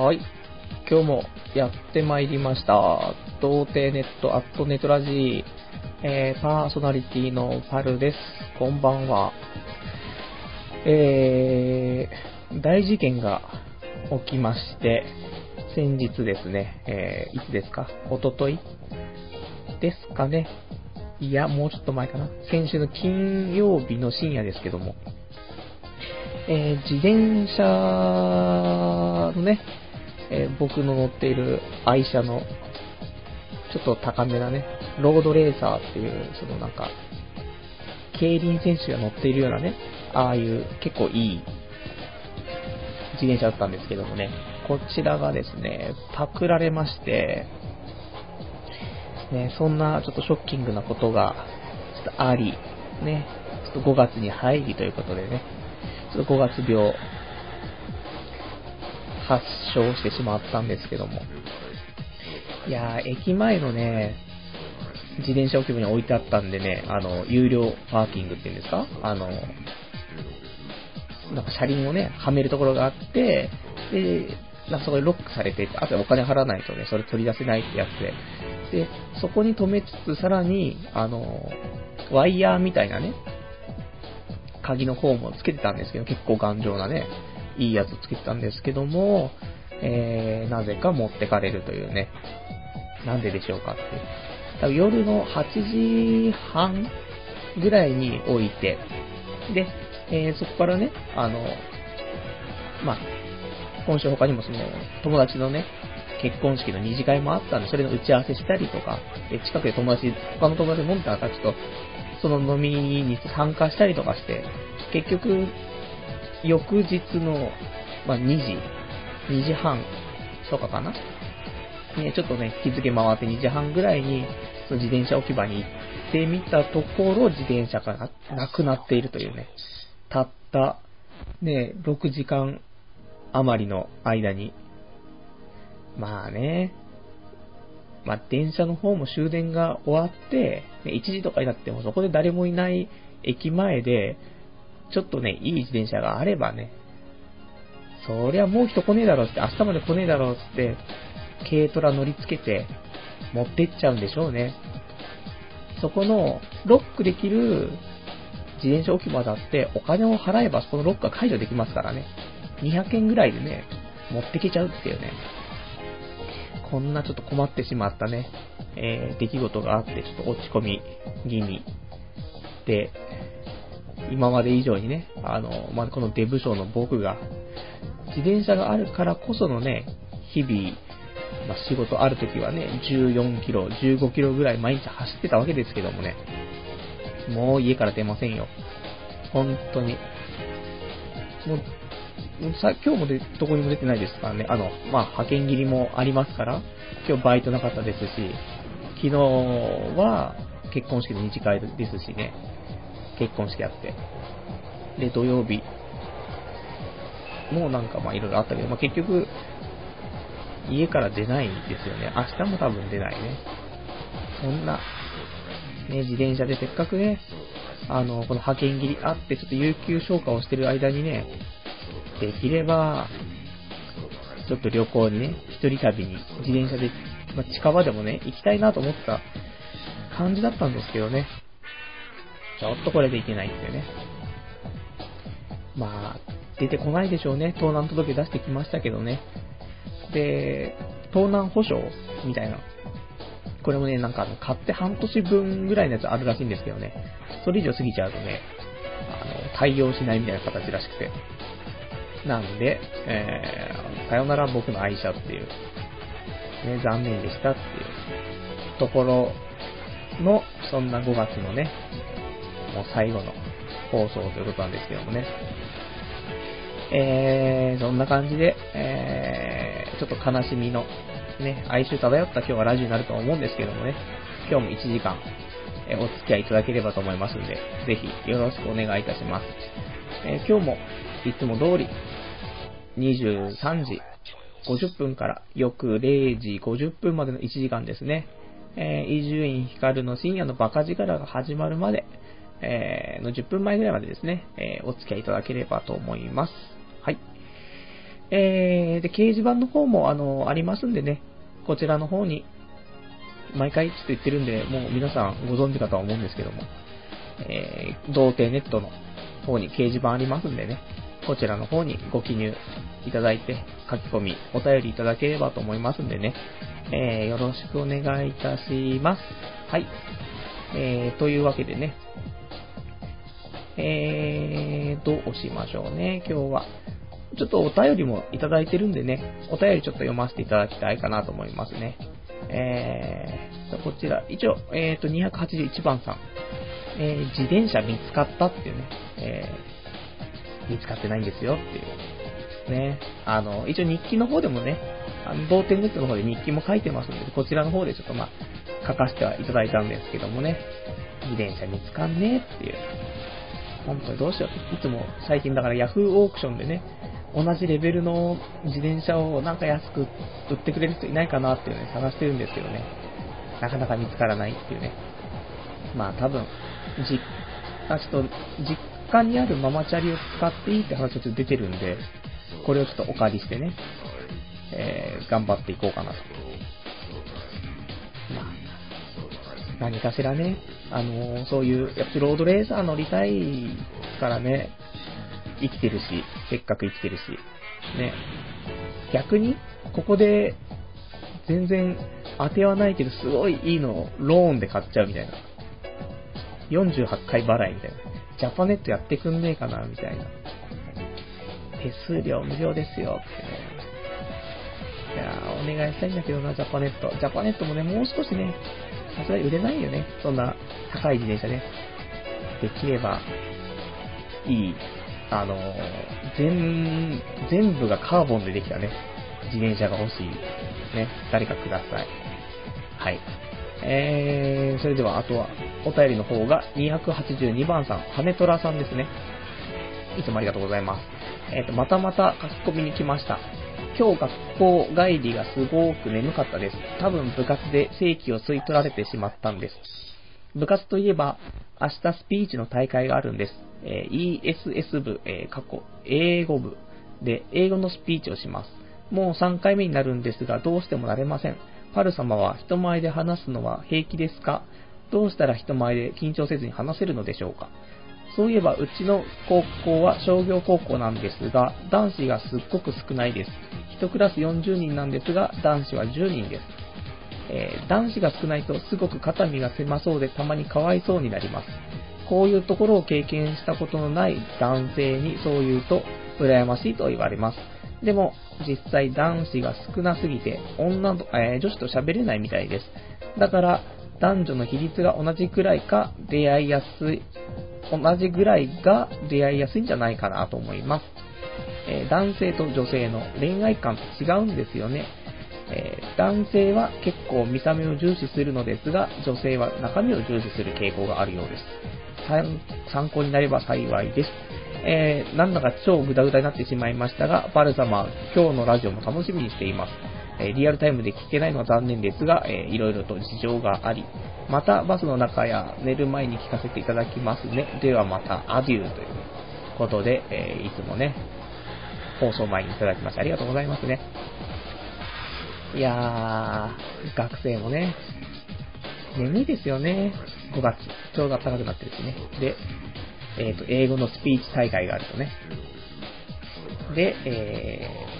はい。今日もやってまいりました。童貞ネットアットネトラジー、えー、パーソナリティのパルです。こんばんは。えー、大事件が起きまして、先日ですね、えー、いつですか？おとといですかね。いや、もうちょっと前かな。先週の金曜日の深夜ですけども、えー自転車のね、えー僕の乗っている愛車の、ちょっと高めなね、ロードレーサーっていう、そのなんか、競輪選手が乗っているようなね、ああいう結構いい自転車だったんですけどもね、こちらがですね、パクられまして、ね、そんなちょっとショッキングなことが、ちょっとあり、ね、ちょっと5月に入りということでね、ちょっと5月病、発症してしまったんですけども。いやー、駅前のね、自転車置き場に置いてあったんでね、あの、有料パーキングっていうんですか？あの、なんか車輪をね、はめるところがあって、で、なんかそこでロックされてて、あとお金払わないとね、それ取り出せないってやつで、で、そこに止めつつ、さらに、あの、ワイヤーみたいなね、鍵の方もつけてたんですけど、結構頑丈なね、いいやつつけてたんですけども、えー、なぜか持ってかれるというね、なんででしょうかって。多分夜の8時半ぐらいに置いて、で、えーそこからね、あの、まあ、今週他にもその、友達のね、結婚式の二次会もあったんで、それの打ち合わせしたりとか、え近くで友達、他の友達飲んでたら、ちょっと、その飲みに参加したりとかして、結局、翌日の、まあ、2時、2時半とかかな？ね、ちょっとね、日付回って2時半ぐらいに、自転車置き場に行ってみたところ、自転車がなくなっているというね、たった、ね、6時間余りの間に、まあね、まあ電車の方も終電が終わって、1時とかになってもそこで誰もいない駅前で、ちょっとね、いい自転車があればね、そりゃもう人来ねえだろうって、明日まで来ねえだろうって、軽トラ乗り付けて持ってっちゃうんでしょうね。そこのロックできる自転車置き場だってお金を払えばそこのロックが解除できますからね。200円ぐらいでね、持ってけちゃうっていうね。こんなちょっと困ってしまったね、えー出来事があって、ちょっと落ち込み気味で、今まで以上にね、あの、まあ、このデブ賞の僕が、自転車があるからこそのね、日々、まあ、仕事ある時はね、14キロ、15キロぐらい毎日走ってたわけですけどもね、もう家から出ませんよ。本当に。もう、さ今日もでどこにも出てないですからね。あの、まあ、派遣切りもありますから、今日バイトなかったですし、昨日は結婚式の二次会ですしね、結婚式あって。で、土曜日もなんかまあいろいろあったけど、まあ結局、家から出ないんですよね。明日も多分出ないね。そんな、ね、自転車でせっかくね、あの、この派遣切りあって、ちょっと有給消化をしてる間にね、できれば、ちょっと旅行にね、一人旅に自転車で、まあ、近場でもね、行きたいなと思った感じだったんですけどね。ちょっとこれでいけないっていうね。まあ、出てこないでしょうね。盗難届出してきましたけどね。で、盗難保証みたいな。これもね、なんか、買って半年分ぐらいのやつあるらしいんですけどね。それ以上過ぎちゃうとね、あの、対応しないみたいな形らしくて。なんで、えー、さよなら僕の愛車っていう、ね、残念でしたっていうところの、そんな5月のね、もう最後の放送ということなんですけどもね。えー、そんな感じで、えー、ちょっと悲しみの、ね、哀愁漂った今日はラジオになると思うんですけどもね、今日も1時間、えお付き合いいただければと思いますので、ぜひよろしくお願いいたします。えー今日もいつも通り、23時50分から翌0時50分までの1時間ですね、え伊集院光の深夜のバカ力が始まるまで、えーの10分前ぐらいまでですね、えーお付き合いいただければと思います。はい。えー、で、掲示板の方も、あの、ありますんでね、こちらの方に、毎回ちょっと言ってるんで、もう皆さんご存知かとは思うんですけども、えー、童貞ネットの方に掲示板ありますんでね、こちらの方にご記入いただいて、書き込み、お便りいただければと思いますんでね、えー、よろしくお願いいたします。はい。えー、というわけでね、えー、どうしましょうね、今日は。ちょっとお便りもいただいてるんでね、お便りちょっと読ませていただきたいかなと思いますね。えー、こちら、一応、えーと、281番さん。えー、自転車見つかったっていうね、えー、見つかってないんですよっていう。ね、あの、一応日記の方でもね、あの、同点ネットの方で日記も書いてますので、こちらの方でちょっとまあ、書かせてはいただいたんですけどもね、自転車見つかんねえっていう。本当にどうしよう。いつも最近だから Yahoo オークションでね、同じレベルの自転車をなんか安く売ってくれる人いないかなっていうね、探してるんですけどね、なかなか見つからないっていうね。まあ多分、実、あちょっと、実家にあるママチャリを使っていいって話がちょっと出てるんで、これをちょっとお借りしてね、えー、頑張っていこうかなと。何かしらね、あの、そういう、やっぱロードレーサー乗りたいからね、生きてるし、せっかく生きてるし、ね。逆に、ここで、全然当てはないけど、すごいいいのをローンで買っちゃうみたいな。48回払いみたいな。ジャパネットやってくんねえかな、みたいな。手数料無料ですよ、ってね。いやー、お願いしたいんだけどな、ジャパネット。ジャパネットもね、もう少しね、さすがに売れないよね。そんな高い自転車ね。できれば、いいあの、全、全部がカーボンでできたね、自転車が欲しい。ね、誰かください。はい。えー、それでは、あとは、お便りの方が282番さん、羽虎さんですね。いつもありがとうございます。えっ、ー、と、またまた書き込みに来ました。今日学校帰りがすごく眠かったです。多分部活で正規を吸い取られてしまったんです。部活といえば、明日スピーチの大会があるんです。えー、ESS 部、えー、過去、英語部で英語のスピーチをします。もう3回目になるんですが、どうしてもなれません。パル様は人前で話すのは平気ですか？どうしたら人前で緊張せずに話せるのでしょうか？そういえば、うちの高校は商業高校なんですが、男子がすっごく少ないです。1クラス40人なんですが、男子は10人です。えー、男子が少ないとすごく肩身が狭そうでたまにかわいそうになります。こういうところを経験したことのない男性にそう言うと羨ましいと言われます。でも、実際男子が少なすぎて女の、えー、女子と喋れないみたいです。だから、男女の比率が同じくらいか出会いやすい、同じぐらいが出会いやすいんじゃないかなと思います。えー、男性と女性の恋愛観って違うんですよね。えー、男性は結構見た目を重視するのですが、女性は中身を重視する傾向があるようです。参考になれば幸いです。えー、なんだか超グダグダになってしまいましたが、バル様、今日のラジオも楽しみにしています。え、リアルタイムで聞けないのは残念ですが、えー、いろいろと事情があり、またバスの中や寝る前に聞かせていただきますね。ではまた、アデューということで、えー、いつもね、放送前にいただきましてありがとうございますね。いやー、学生もね、眠いですよね。5月。ちょうど暖かくなってるしね。で、えっ、ー、と、英語のスピーチ大会があるとね。で、えー、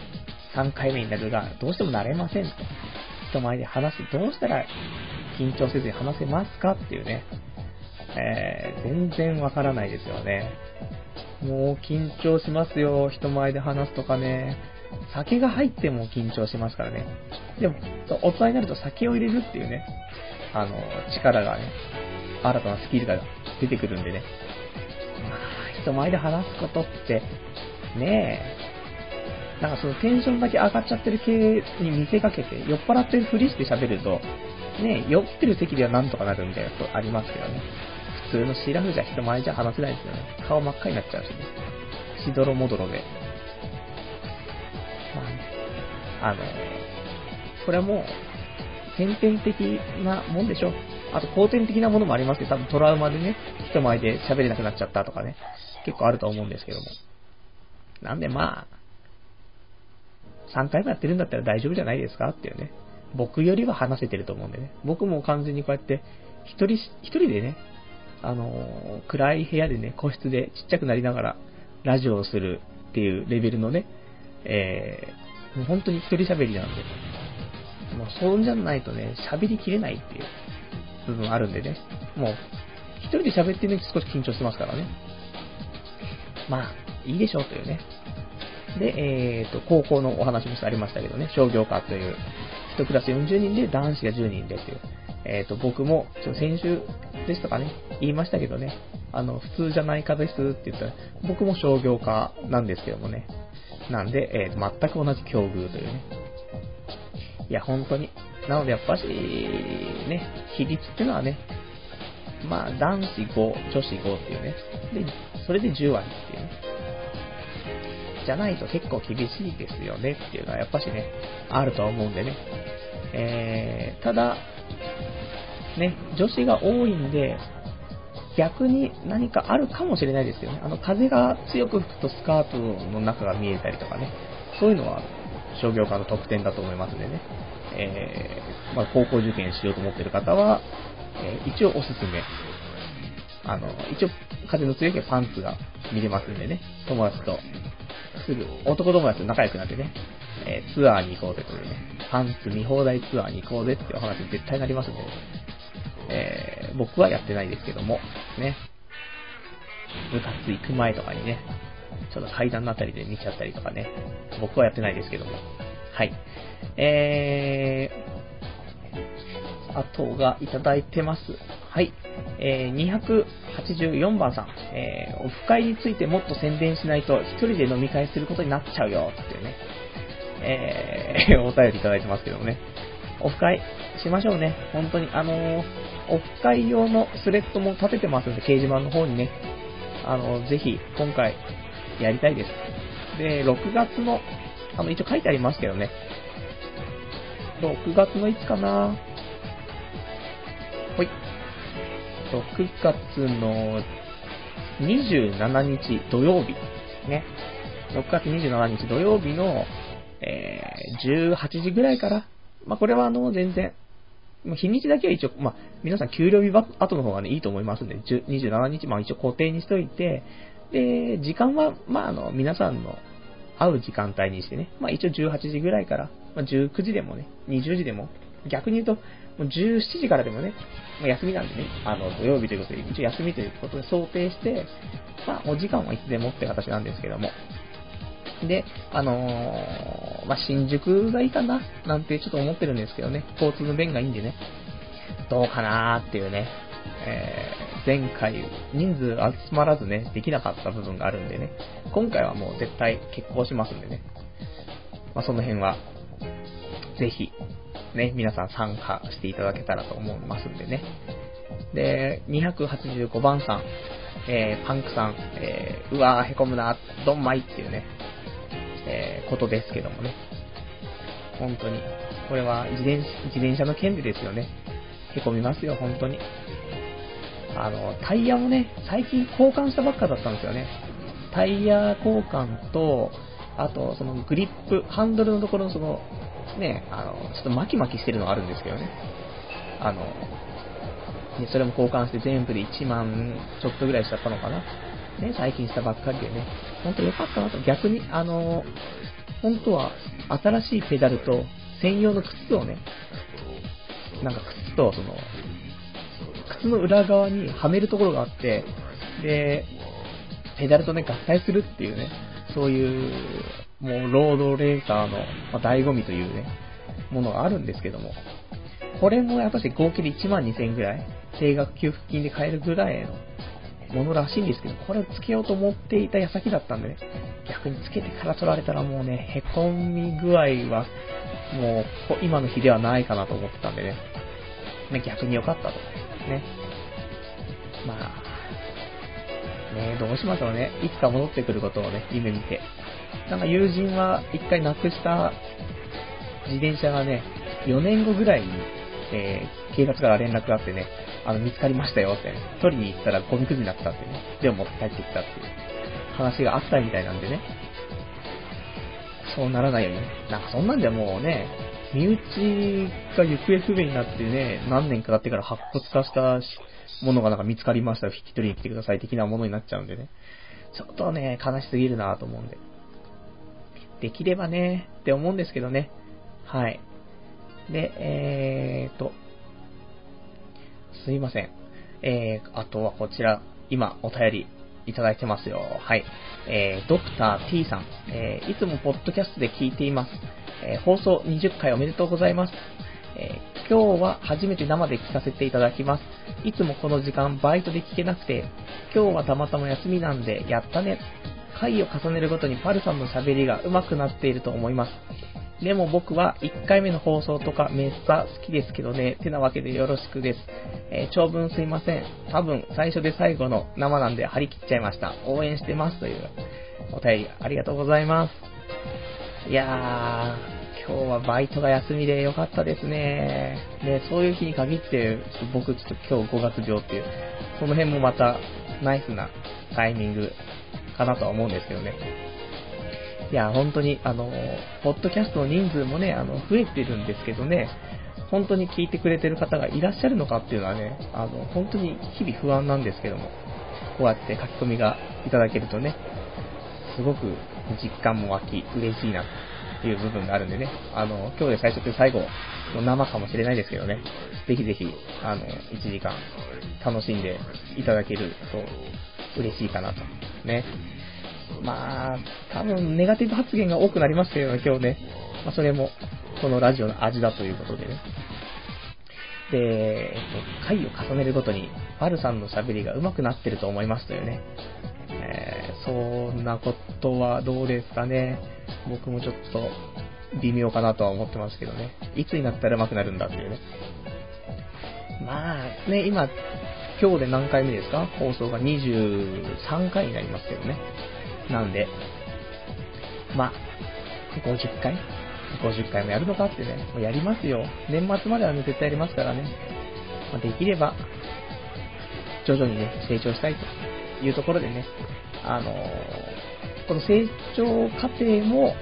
3回目になるが、どうしても慣れませんと。人前で話す。どうしたら緊張せずに話せますかっていうね。えー、全然わからないですよね。もう緊張しますよ。人前で話すとかね。酒が入っても緊張しますからね。でも、大人になると酒を入れるっていうね、あの、力がね、新たなスキルが出てくるんでね。まあ、人前で話すことって、ねえ、なんかそのテンションだけ上がっちゃってる系に見せかけて、酔っ払ってるふりして喋ると、ね酔ってる席ではなんとかなるみたいなことありますけどね。普通のシラフじゃ人前じゃ話せないですよね。顔真っ赤になっちゃうしね。しどろもどろで。まあね、あの、これはもう、先天的なもんでしょ。あと後天的なものもありますけど、多分トラウマでね、人前で喋れなくなっちゃったとかね、結構あると思うんですけども。なんでまあ、3回もやってるんだったら大丈夫じゃないですか？っていうね。僕よりは話せてると思うんでね。僕も完全にこうやって、一人、一人でね、あのー、暗い部屋でね、個室でちっちゃくなりながら、ラジオをするっていうレベルのね、えー、もう本当に一人喋りなんで、もうそうじゃないとね、喋りきれないっていう部分あるんでね、もう、一人で喋ってるのに少し緊張してますからね。まあ、いいでしょうというね。で、えっ、ー、と、高校のお話もありましたけどね、商業科という、1クラス40人で男子が10人でっていう。えっ、ー、と、僕も、ちょ先週ですとかね、言いましたけどね、あの、普通じゃない科ですって言ったら、僕も商業科なんですけどもね。なんで、えー、全く同じ境遇というね。いや、本当に。なので、やっぱし、ね、比率っていうのはね、まあ、男子5、女子5っていうね。で、それで10割っていうね。じゃないと結構厳しいですよねっていうのはやっぱしね、あると思うんでね。えー、ただ、ね、女子が多いんで、逆に何かあるかもしれないですよね。あの、風が強く吹くとスカートの中が見えたりとかね。そういうのは商業科の特典だと思いますんでね。えー、まあ、高校受験しようと思ってる方は、えー、一応おすすめ。あの、一応風の強いパンツが見れますんでね。友達と、すぐ、男友達と仲良くなってね、えー、ツアーに行こうぜというね、パンツ見放題ツアーに行こうぜっていう話に絶対なりますんで、えー、僕はやってないですけども、ね、部活行く前とかにね、ちょっと階段のあたりで見ちゃったりとかね、僕はやってないですけども、はい。えー、あとがいただいてます。はい。えー、284番さん、えー、オフ会についてもっと宣伝しないと一人で飲み会することになっちゃうよ、っていうね、えー、お便りいただいてますけどもね。オフ会しましょうね。本当に。あのー、オフ会用のスレッドも立ててますんで、掲示板の方にね。あのー、ぜひ、今回、やりたいです。で、6月の、あの、一応書いてありますけどね。6月のいつかなほい。6月の27日土曜日ですね。6月27日土曜日の、えー、18時ぐらいから、まあ、これはあの、全然、日にちだけは一応、まあ、皆さん給料日後の方がね、いいと思いますんで、27日、まあ一応固定にしといて、で、時間は、まああの、皆さんの会う時間帯にしてね、まあ一応18時ぐらいから、まあ19時でもね、20時でも、逆に言うと、17時からでもね、まあ、休みなんでね、あの、土曜日ということで、一応休みということで想定して、まあ、お時間はいつでもって形なんですけども。で、あのー、まあ、新宿がいいかななんてちょっと思ってるんですけどね、交通の便がいいんでね、どうかなーっていうね、えー、前回人数集まらずね、できなかった部分があるんでね、今回はもう絶対結婚しますんでね、まあ、その辺は、ぜひ、ね、皆さん参加していただけたらと思いますんでね。で、285番さん、えー、パンクさん、えー、うわーへこむな、ドンマイっていうね、えー、ことですけどもね。本当に。これは自転自転車の件でですよね。へこみますよ、本当に。あの、タイヤもね、最近交換したばっかだったんですよね。タイヤ交換と、あと、そのグリップ、ハンドルのところのその、ね、あの、ちょっと巻き巻きしてるのがあるんですけどね。あの、ね、それも交換して全部で1万ちょっとぐらいしちゃったのかな。ね、最近したばっかりでね。ほんと良かったなと。逆に、あの、本当は新しいペダルと専用の靴をね、なんか靴とその、靴の裏側にはめるところがあって、で、ペダルとね、合体するっていうね、そういうもうロードレーサーの、まあ、醍醐味というね、ものがあるんですけども、これもやっぱり合計で1万2000円ぐらい、定額給付金で買えるぐらいのものらしいんですけど、これをつけようと思っていた矢先だったんでね、逆につけてから取られたらもうね、へこみ具合は、もう今の日ではないかなと思ってたんでね、ね逆に良かったと。ね。まあ、ねどうしましょうね。いつか戻ってくることをね、夢見て、なんか友人は一回なくした自転車がね、4年後ぐらいに、えー、警察から連絡があってね、あの、見つかりましたよって、ね、取りに行ったらゴミくずになったってね、でも持って帰ってきたっていう話があったみたいなんでね、そうならないようにね。なんかそんなんじゃもうね、身内が行方不明になってね、何年か経ってから白骨化したものがなんか見つかりましたよ、引き取りに来てください的なものになっちゃうんでね。ちょっとね、悲しすぎるなと思うんで。できればね、って思うんですけどね。はい。で、えーと、すいません。えー、あとはこちら、今お便りいただいてますよ。はい。えー、ドクター T さん、えー、いつもポッドキャストで聞いています。えー、放送20回おめでとうございます。えー、今日は初めて生で聞かせていただきます。いつもこの時間バイトで聞けなくて、今日はたまたま休みなんで、やったね。回を重ねるごとにパルさんの喋りが上手くなっていると思います。でも僕は1回目の放送とかめっさ好きですけどね、てなわけでよろしくです。えー、長文すいません。多分最初で最後の生なんで張り切っちゃいました。応援してますというお便りありがとうございます。いやー、今日はバイトが休みでよかったですね。で、そういう日に限って、僕ちょっと今日5月病っていう、その辺もまたナイスなタイミングかなとは思うんですけどね。いや、本当に、あの、ポッドキャストの人数もね、あの、増えてるんですけどね、本当に聞いてくれてる方がいらっしゃるのかっていうのはね、あの、本当に日々不安なんですけども、こうやって書き込みがいただけるとね、すごく実感も湧き、嬉しいなっていう部分があるんでね、あの、今日で最初と最後の生かもしれないですけどね、ぜひぜひ、あの、1時間楽しんでいただけると嬉しいかなと。ね。まあ、多分ネガティブ発言が多くなりますけどね、今日ね。まあ、それも、このラジオの味だということでね。で、えっと、回を重ねるごとに、バルさんの喋りが上手くなってると思いますというね。えー、そんなことはどうですかね。僕もちょっと、微妙かなとは思ってますけどね。いつになったら上手くなるんだっていうね。まあ、ね、今、今日で何回目ですか？放送が23回になりますけどね。なんで、まあ、50回 ?50 回もやるのかってね、もうやりますよ。年末まではね、絶対やりますからね。ま、できれば、徐々にね、成長したいというところでね、あのー、この成長過程も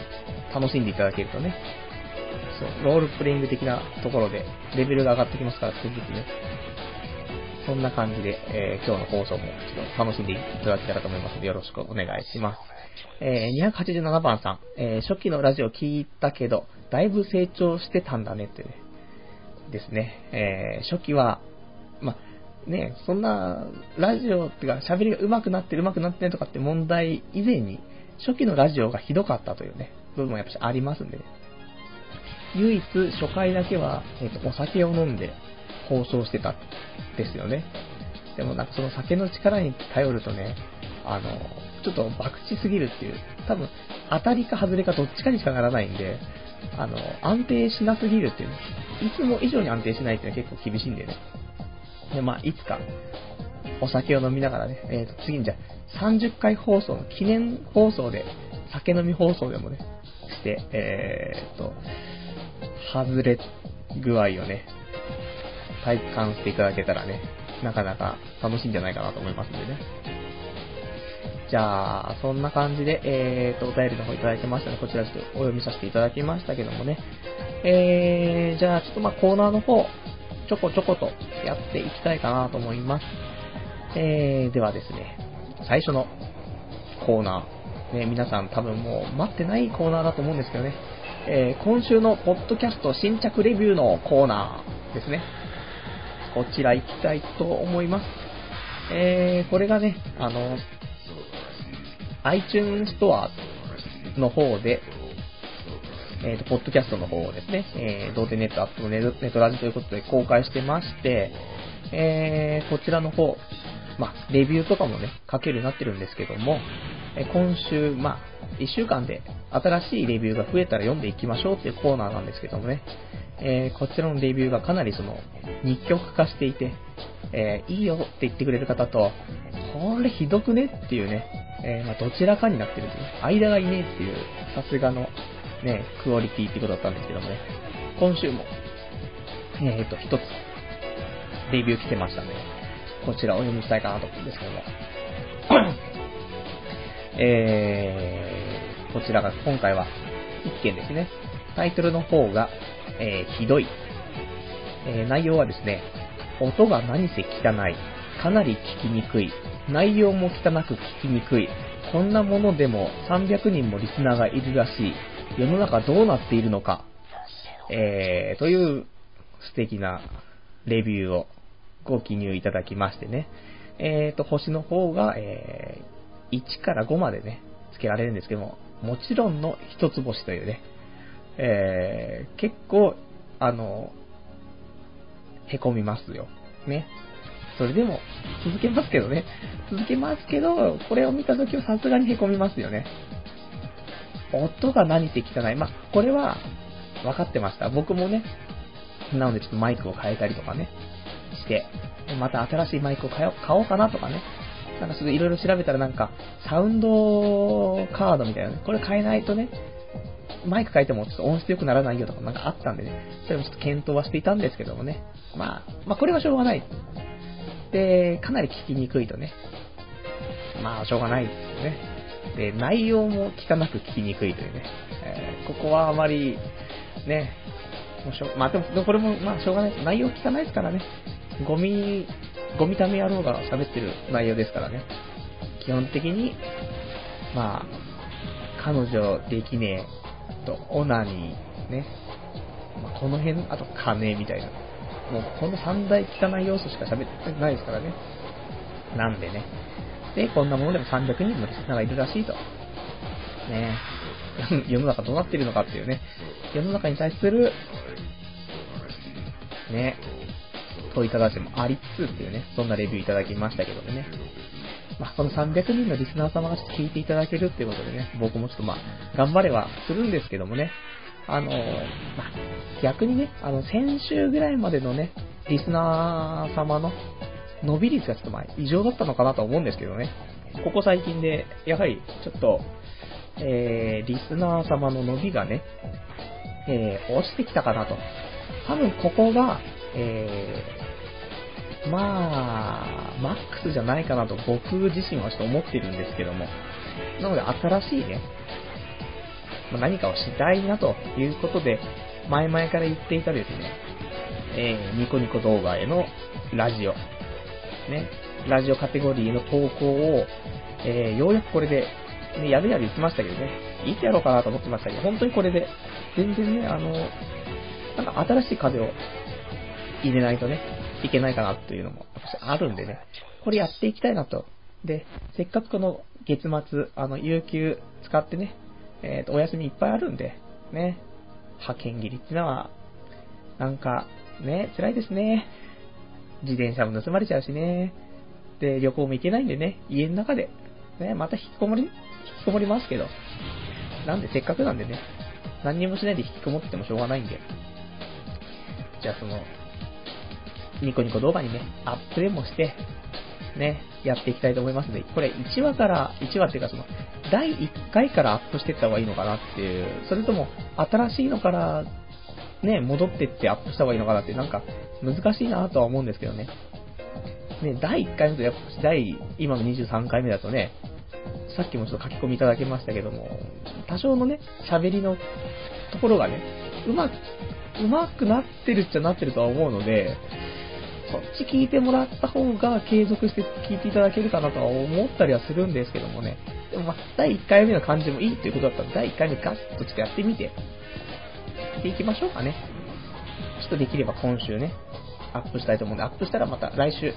楽しんでいただけるとね、そう、ロールプレイング的なところで、レベルが上がってきますから、次々ね。そんな感じで、えー、今日の放送もちょっと楽しんでいただけたらと思いますので、よろしくお願いします。えー、287番さん、えー、初期のラジオ聞いたけど、だいぶ成長してたんだねってね。ですね。えー、初期は、ま、ね、そんな、ラジオっていうか、喋りが上手くなってる上手くなってるとかって問題以前に、初期のラジオがひどかったというね、部分もやっぱりありますんでね。唯一、初回だけは、えっ、と、お酒を飲んで、放送してたんですよね。でもなんかその酒の力に頼るとね、あの、ちょっと博打すぎるっていう、多分当たりか外れかどっちかにしかならないんで、あの、安定しなすぎるっていう、いつも以上に安定しないっていうのは結構厳しいんでね。で、まあ、いつか、お酒を飲みながらね、えー、と、次にじゃあ、30回放送の記念放送で、酒飲み放送でもね、して、えー、と、外れ具合をね、体感していただけたらね、なかなか楽しいんじゃないかなと思いますんでね。じゃあ、そんな感じで、えーと、お便りの方いただいてましたので、こちらちょっとお読みさせていただきましたけどもね。えー、じゃあ、ちょっとまあコーナーの方、ちょこちょことやっていきたいかなと思います。えー、ではですね、最初のコーナー、ね、皆さん多分もう待ってないコーナーだと思うんですけどね、えー、今週のポッドキャスト新着レビューのコーナーですね。こちら行きたいと思います。えー、これがね、あの、iTunes Store の方で、えっ、ー、と、ポッドキャストの方をですね、えー、童貞ネットアップのネットラジということで公開してまして、えー、こちらの方、まあ、レビューとかもね、書けるようになってるんですけども、え今週、まあ、1週間で新しいレビューが増えたら読んでいきましょうっていうコーナーなんですけどもね、えー、こちらのレビューがかなりその、日極化していて、えー、いいよって言ってくれる方と、これひどくねっていうね、えー、まあ、どちらかになってるという、間がいねえっていう、さすがの、ね、クオリティってことだったんですけどもね、今週も、えっ、と、一つ、レビュー来てましたので、こちらお読みしたいかなと思うんですけども、えー、こちらが今回は、1件ですね。タイトルの方が、えー、ひどい。えー、内容はですね、音が何せ汚い。かなり聞きにくい。内容も汚く聞きにくい。こんなものでも300人もリスナーがいるらしい。世の中どうなっているのか。えー、という素敵なレビューをご記入いただきましてね。えーと、星の方が、えー、1から5までね、つけられるんですけども、もちろんの一つ星というね、えー、結構、あの、へこみますよ。ね。それでも、続けますけどね。続けますけど、これを見たときはさすがにへこみますよね。音が何せ汚い。ま、これは、分かってました。僕もね、なのでちょっとマイクを変えたりとかね、して、また新しいマイクを買おうかなとかね、なんかちょっといろいろ調べたらなんか、サウンドカードみたいなね、これ変えないとね、マイク変えてもちょっと音質良くならないよとかなんかあったんでね、それもちょっと検討はしていたんですけどもね、まあ、まあこれはしょうがない。で、かなり聞きにくいとね、まあしょうがないですよね。で、内容も汚く聞きにくいというね、えー、ここはあまり、ね、もうしょまあでも、これもまあしょうがない。内容汚いですからね。ゴミ、ゴミため野郎が喋ってる内容ですからね。基本的に、まあ、彼女できねえと、オナニー、ね。まあ、この辺、あと金みたいな。もうこの三大汚い要素しか喋ってないですからね。なんでね。で、こんなものでも300人のリスナーがいるらしいと。ね 世の中どうなってるのかっていうね。世の中に対する、ね、問いただしてもありつつっていうね、そんなレビューいただきましたけどね。まあ、この300人のリスナー様がちょっと聞いていただけるっていうことでね、僕もちょっとまあ、頑張れはするんですけどもね、あの、まあ、逆にね、あの、先週ぐらいまでのね、リスナー様の伸び率がちょっとまあ、異常だったのかなと思うんですけどね、ここ最近で、やはりちょっと、えー、リスナー様の伸びがね、えー、落ちてきたかなと。多分ここが、えー、まあ、マックスじゃないかなと僕自身はちょっと思ってるんですけども。なので新しいね、ま、何かをしたいなということで、前々から言っていたですね、えー、ニコニコ動画へのラジオ、ね、ラジオカテゴリーの投稿を、えー、ようやくこれで、ね、やるやる言ってましたけどね、いつやろうかなと思ってましたけど、本当にこれで、全然ね、あの、なんか新しい風を入れないとね、いけないかなというのもあるんでね、これやっていきたいなと。で、せっかくこの月末、あの、有給使ってね、えっ、ー、と、お休みいっぱいあるんで、ね、派遣切りってのは、なんか、ね、辛いですね。自転車も盗まれちゃうしね。で、旅行も行けないんでね、家の中で、ね、また引きこもり、引きこもりますけど。なんで、せっかくなんでね、何にもしないで引きこもっててもしょうがないんで。じゃあその、ニコニコ動画にね、アップでもして、ね、やっていきたいと思いますので、これ1話から、1話っていうかその、第1回からアップしていった方がいいのかなっていう、それとも、新しいのから、ね、戻ってってアップした方がいいのかなって、なんか、難しいなとは思うんですけどね。ね、第1回目とやっぱ第、今の23回目だとね、さっきもちょっと書き込みいただきましたけども、多少のね、喋りのところがね、うまく、うまくなってるっちゃなってるとは思うので、そっち聞いてもらった方が継続して聞いていただけるかなとは思ったりはするんですけどもね。でもまあ、第1回目の感じもいいっていうことだったら、第1回目ガッとちょっとやってみて、やっていきましょうかね。ちょっとできれば今週ね、アップしたいと思うんで、アップしたらまた来週、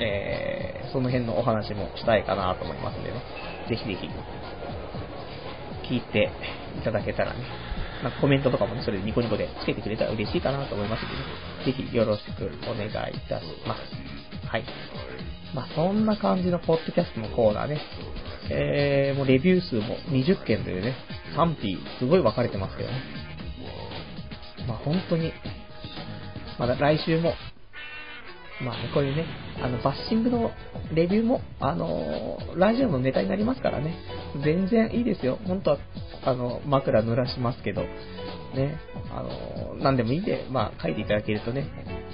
えー、その辺のお話もしたいかなと思いますんでね。ぜひぜひ、聞いていただけたらね、まあ、コメントとかもね、それでニコニコでつけてくれたら嬉しいかなと思いますので、ね、ぜひよろしくお願いいたします。はい。まあ、そんな感じのポッドキャストのコーナーね。えー、もうレビュー数も20件というね、賛否すごい分かれてますけどね。まあ、本当に、まだ来週も、まあね、こういうね、あの、バッシングのレビューも、あのー、ラジオのネタになりますからね。全然いいですよ。本当は、あの、枕濡らしますけど、ね、あの、何でもいいんで、まあ、書いていただけるとね、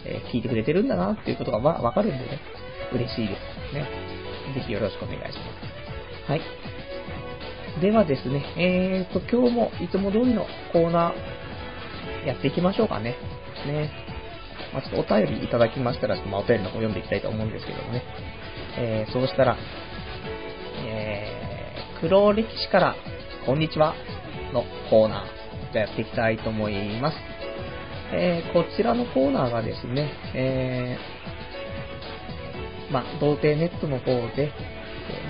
えー、聞いてくれてるんだなっていうことが、まあ、わかるんでね、嬉しいですね。ぜひよろしくお願いします。はい。ではですね、えーと、今日もいつも通りのコーナーやっていきましょうかね。ね。まあ、ちょっとお便りいただきましたら、まあ、お便りの方読んでいきたいと思うんですけどもね。えー、そうしたら、えー、黒歴史から、こんにちは、のコーナー、じゃあやっていきたいと思います。えー、こちらのコーナーがですね、えー、まあ、童貞ネットの方で、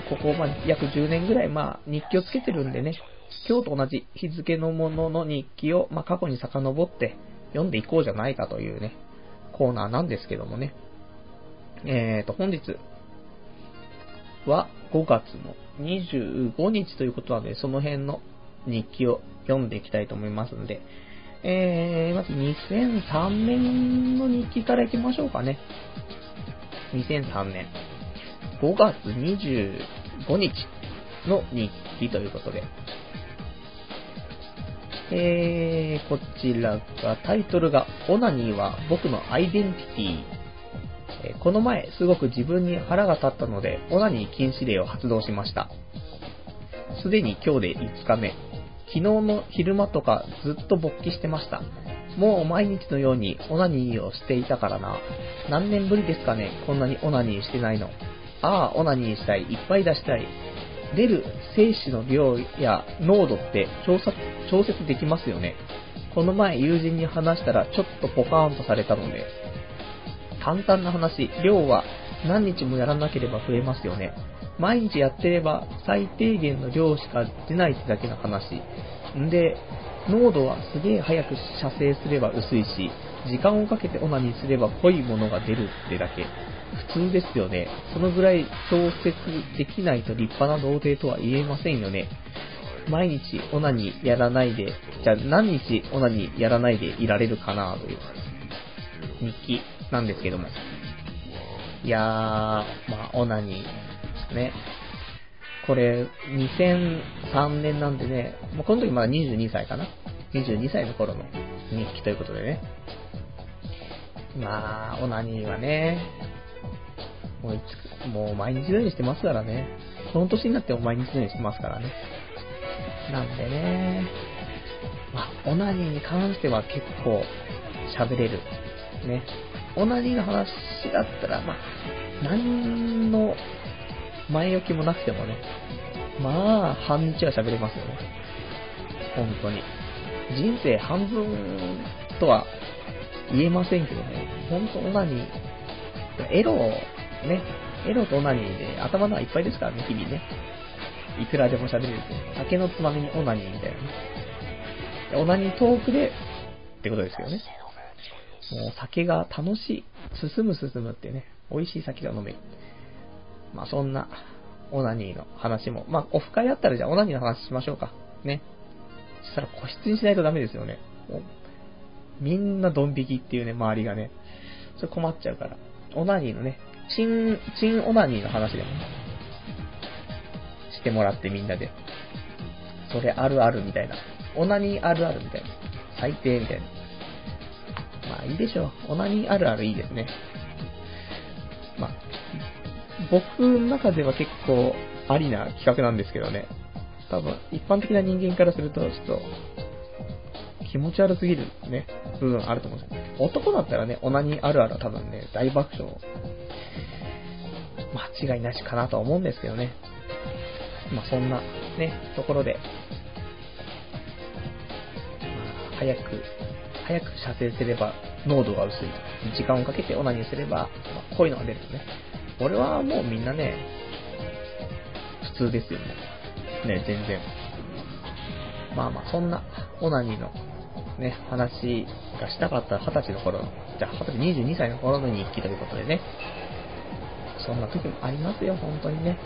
ここ、ま、約10年ぐらい、まあ、日記をつけてるんでね、今日と同じ日付のものの日記を、まあ、過去に遡って読んでいこうじゃないかというね、コーナーなんですけどもね。えーと、本日は5月の25日ということなので、その辺の日記を読んでいきたいと思いますので、えー、まず2003年の日記からいきましょうかね。2003年5月25日の日記ということで、えー、こちらが、タイトルが、オナニーは僕のアイデンティティ。えこの前、すごく自分に腹が立ったので、オナニー禁止令を発動しました。すでに今日で5日目。昨日の昼間とかずっと勃起してました。もう毎日のようにオナニーをしていたからな。何年ぶりですかね、こんなにオナニーしてないの。ああ、オナニーしたい、いっぱい出したい。出る精子の量や濃度って調査調節できますよね。この前友人に話したらちょっとポカーンとされたので、簡単な話、量は何日もやらなければ増えますよね。毎日やってれば最低限の量しか出ないってだけの話。んで、濃度はすげえ早く射精すれば薄いし、時間をかけてオナニーすれば濃いものが出るってだけ。普通ですよね。そのぐらい調節できないと立派な童貞とは言えませんよね。毎日オナニーやらないで、じゃあ何日オナニーやらないでいられるかなという日記なんですけども。いやー、まあ、オナニーね。これ、2003年なんでね、もうこの時まだ22歳かな ?22 歳の頃の日記ということでね。まあ、オナニーはね、もういつもう毎日のようにしてますからね。その年になっても毎日のようにしてますからね。なんでね、まあ、オナニーに関しては結構喋れる。ね。オナニーの話だったら、まあ、何の前置きもなくてもね、まあ、半日は喋れますよね。本当に。人生半分とは言えませんけどね、本当オナニー、エロね、エロとオナニーで頭の中いっぱいですからね、日々ね。いくらでも喋れると。酒のつまみにオナニーみたいなね。オナニートークで、ってことですけどね。もう酒が楽しい。進む進むってね。美味しい酒が飲める。まあそんな、オナニーの話も。まあオフ会あったらじゃあオナニーの話しましょうか。ね。そしたら個室にしないとダメですよね。みんなドン引きっていうね、周りがね。それ困っちゃうから。オナニーのね、チン、チンオナニーの話でも、してもらってみんなで。それあるあるみたいな。オナニーあるあるみたいな。最低みたいな。まあいいでしょう。オナニーあるあるいいですね。まあ、僕の中では結構ありな企画なんですけどね。多分、一般的な人間からすると、ちょっと、気持ち悪すぎるね、部分あると思うんですけど男だったらね、オナニーあるあるは多分ね、大爆笑間違いなしかなとは思うんですけどね。まあそんなね、ところで、まあ、早く、早く射精すれば濃度が薄い。時間をかけてオナニーすれば、まあ、こういうのが出るとね。俺はもうみんなね、普通ですよね。ね、全然。まあまあ、そんな、オナニーの、ね、話がしたかった二十歳の頃の、じゃあ二十歳22歳の頃の日記ということでね、そんな時もありますよ、本当にね。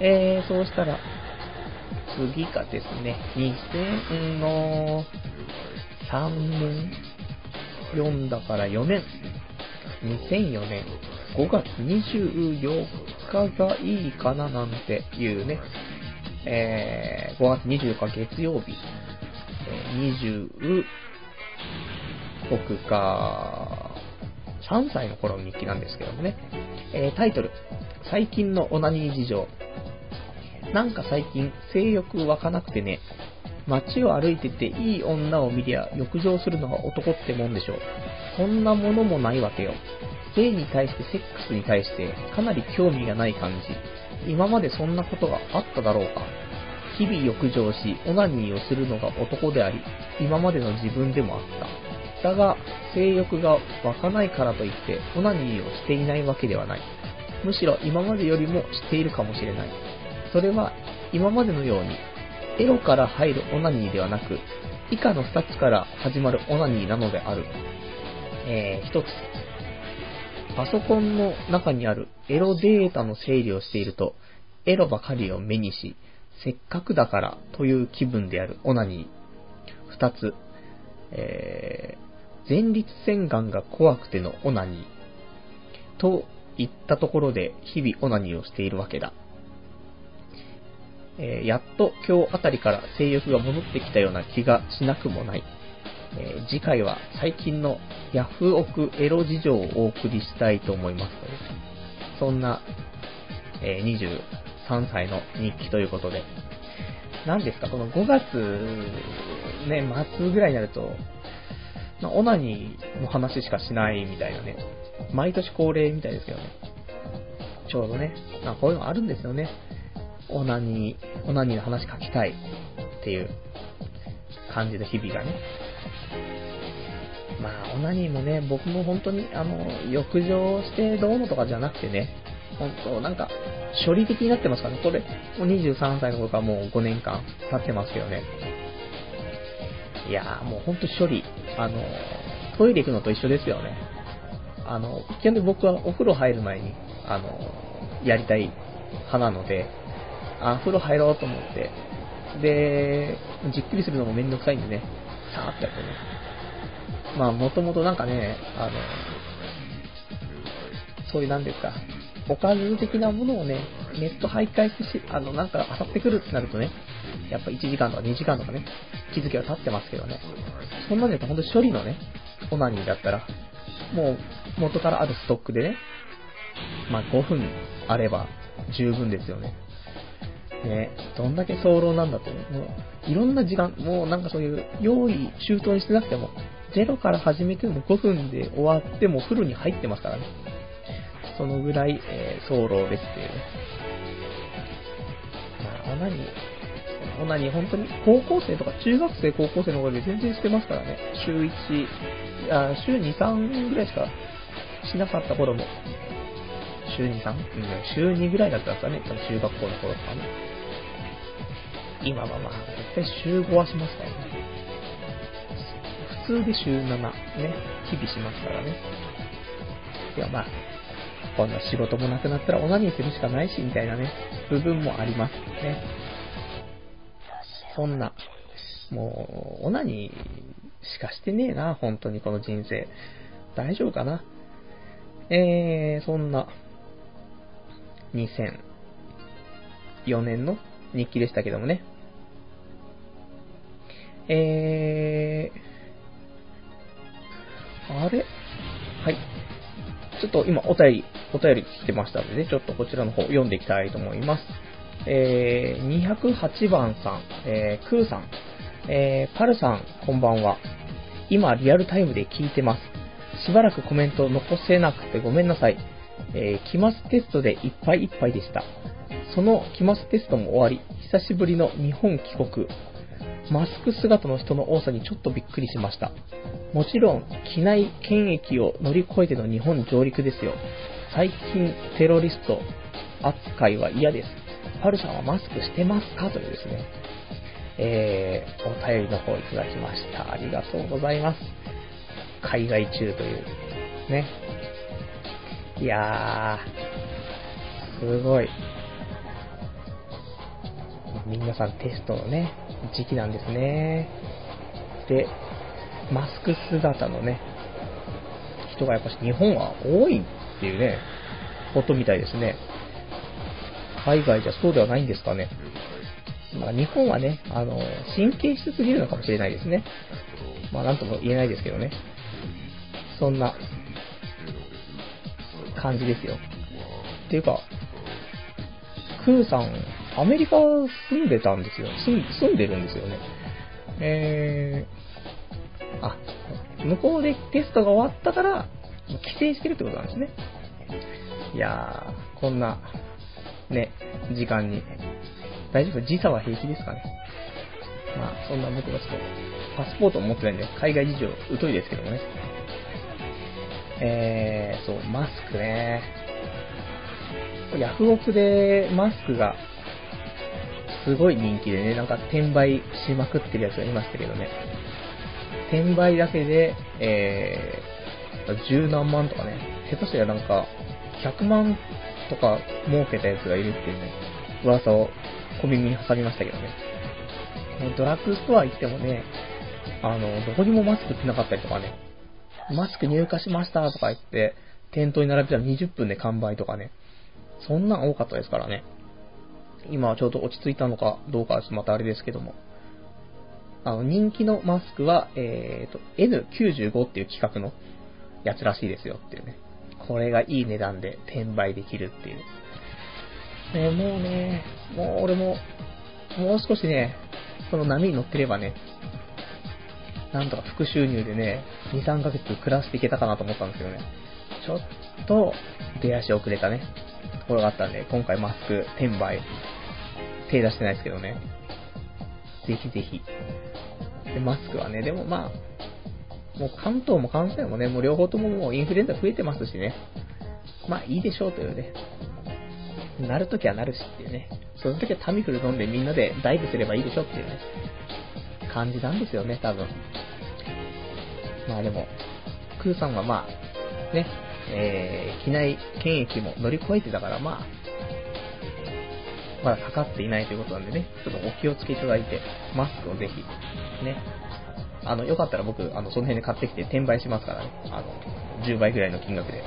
えー、そうしたら、次がですね、2000の3年、4だから4年、2004年5月24日がいいかななんていうね、えー、5月24日月曜日、え、20、僕が3歳の頃の日記なんですけどもね、えー、タイトル、最近のオナニー事情。なんか最近性欲湧かなくてね、街を歩いてていい女を見りゃ浴場するのが男ってもんでしょう。そんなものもないわけよ。性に対してセックスに対してかなり興味がない感じ。今までそんなことがあっただろうか。日々浴場し、オナニーをするのが男であり、今までの自分でもあった。だが、性欲が湧かないからといって、オナニーをしていないわけではない。むしろ今までよりもしているかもしれない。それは、今までのように、エロから入るオナニーではなく、以下の2つから始まるオナニーなのである。えー、1つ。パソコンの中にあるエロデータの整理をしていると、エロばかりを目にし、せっかくだからという気分であるオナニー。二つ、えー、前立腺がんが怖くてのオナニー。といったところで日々オナニーをしているわけだ。えー、やっと今日あたりから性欲が戻ってきたような気がしなくもない。えー、次回は最近のヤフオクエロ事情をお送りしたいと思いますので、そんな、えー、23歳の日記ということで、何ですか、この5月、ね、末ぐらいになると、まあ、オナニーの話しかしないみたいなね、毎年恒例みたいですけどね、ちょうどね、まあ、こういうのあるんですよね。オナニー、オナニーの話書きたいっていう感じの日々がね、まあ、オナニーもね、僕も本当に、あの、浴場してどうのとかじゃなくてね、本当なんか、処理的になってますからね。これ、もう23歳の頃からもう5年間経ってますけどね。いやー、もうほんと処理。あの、トイレ行くのと一緒ですよね。あの、基本的に僕はお風呂入る前に、あの、やりたい派なので、あ、風呂入ろうと思って、で、じっくりするのもめんどくさいんでね、さーってやってね、まあ、もともとなんかね、あの、そういうなんですか、おかず的なものをね、ネット徘徊して、あの、なんか漁ってくるってなるとね、やっぱ1時間とか2時間とかね、気づきは経ってますけどね。そんなんで言うと本当処理のね、オナニーだったら、もう元からあるストックでね、まあ5分あれば十分ですよね。ね、どんだけ早漏なんだと。もう、いろんな時間、もうなんかそういう用意周到にしてなくても、0から始めても5分で終わってもフルに入ってますからね。そのぐらい、えー、早漏ですっていうね。まあ、オナニー、オナニー本当に高校生とか中学生、高校生の頃で全然してますからね。週1、あ週2、3ぐらいしかしなかった頃も、週2、3? うん、週2ぐらいだったんですかね。中学校の頃とかね。今はまあ、絶対週5はしますからね。普通で週7、ね、日々しますからね。いや、まあ、こんな仕事もなくなったらオナニーするしかないし、みたいなね、部分もありますね。そんな、もう、オナニーしかしてねえな、本当にこの人生。大丈夫かな？えー、そんな、2004年の日記でしたけどもね。えー、あれ？はい。ちょっと今お便り、お便り来てましたのでね、ちょっとこちらの方読んでいきたいと思います。えー、208番さん、えー、クーさん、えー、パルさん、こんばんは。今、リアルタイムで聞いてます。しばらくコメント残せなくてごめんなさい。えー、期末テストでいっぱいいっぱいでした。その期末テストも終わり、久しぶりの日本帰国。マスク姿の人の多さにちょっとびっくりしました。もちろん、機内検疫を乗り越えての日本上陸ですよ。最近、テロリスト扱いは嫌です。パルさんはマスクしてますか？というですね、えー、お便りの方いただきました。ありがとうございます。海外中という、ね。いやー、すごい。皆さんテストのね、時期なんですね。で、マスク姿のね、人がやっぱし日本は多いっていうね、ことみたいですね。海外じゃそうではないんですかね。まあ、日本はね、あの、神経質すぎるのかもしれないですね。まあ、なんとも言えないですけどね。そんな感じですよ。っていうか、クーさんアメリカ住んでたんですよ。住んでるんですよね。えー、あ、向こうでテストが終わったから、帰省してるってことなんですね。いやー、こんな、ね、時間に。大丈夫？時差は平気ですかね。まあ、そんな僕はちょっと、パスポートを持ってないんで、海外事情疎いですけどもね。えー、そう、マスクね。ヤフオクでマスクがすごい人気でね、なんか転売しまくってるやつがいましたけどね。転売だけで、えー、十何万とかね、下手したらなんか、100万とか儲けたやつがいるっていうね、噂を小耳に挟みましたけどね。ドラッグストア行ってもね、あの、どこにもマスクってなかったりとかね、マスク入荷しましたとか言って、店頭に並べたら20分で完売とかね、そんなん多かったですからね。今はちょうど落ち着いたのかどうかはまたあれですけども。あの、人気のマスクは、えーと、N95 っていう企画のやつらしいですよっていうね。これがいい値段で転売できるっていう。ね、もうね、もう俺も、もう少しね、その波に乗ってればね、なんとか副収入でね、2、3ヶ月暮らしていけたかなと思ったんですけどね。ちょっと、出足遅れたね、ところがあったんで、今回マスク転売、手出してないですけどね。ぜひぜひ。で、マスクはね、でもまあ、もう関東も関西もね、もう両方とももうインフルエンザ増えてますしね。まあいいでしょうというね。なるときはなるしっていうね。その時はタミフル飲んでみんなでダイブすればいいでしょっていうね。感じなんですよね、多分。まあでも、クーさんはまあ、ね、えー、機内検疫も乗り越えてたから、まあ、まだかかっていないということなんでね、ちょっとお気をつけいただいて、マスクをぜひ、ね、あの、よかったら僕、あの、その辺で買ってきて転売しますからね、あの、10倍ぐらいの金額で。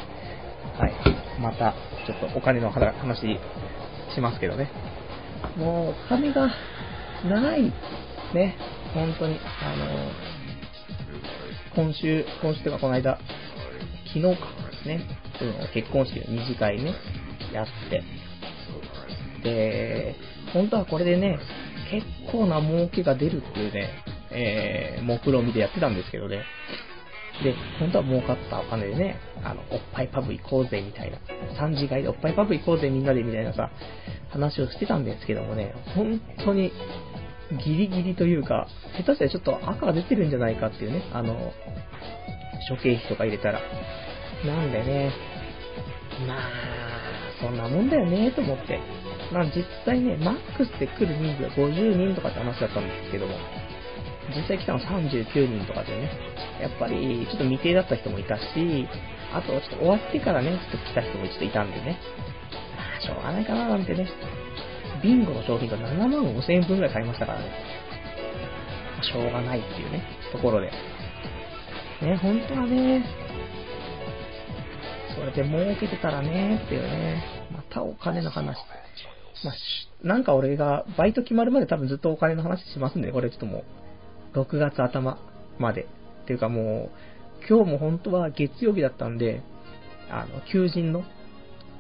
はい。また、ちょっとお金の話しますけどね。もう、お金がない、ね、本当に、あの、今週、今週というかこの間、昨日か、ね、その結婚式の二次会ね、やって、で、本当はこれでね、結構な儲けが出るっていうね、えー、目論見でやってたんですけどね。で、本当は儲かったお金でね、あの、おっぱいパブ行こうぜみたいな、三次会でおっぱいパブ行こうぜみんなでみたいなさ、話をしてたんですけどもね、本当にギリギリというか、下手したらちょっと赤が出てるんじゃないかっていうね、あの、諸経費とか入れたら。なんでね、まあ、そんなもんだよね、と思って。まあ実際ね、マックスで来る人数は50人とかって話だったんですけども、実際来たの39人とかでね、やっぱりちょっと未定だった人もいたし、あとちょっと終わってからね、ちょっと来た人もちょっといたんでね、まあしょうがないかななんてね、ビンゴの商品が7万5千円分くらい買いましたからね、まあ、しょうがないっていうね、ところで。ね、本当はね、それで儲けてたらね、っていうね、またお金の話。まあ、なんか俺がバイト決まるまで多分ずっとお金の話しますんで、これちょっともう、6月頭まで。っていうかもう、今日も本当は月曜日だったんで、あの、求人の、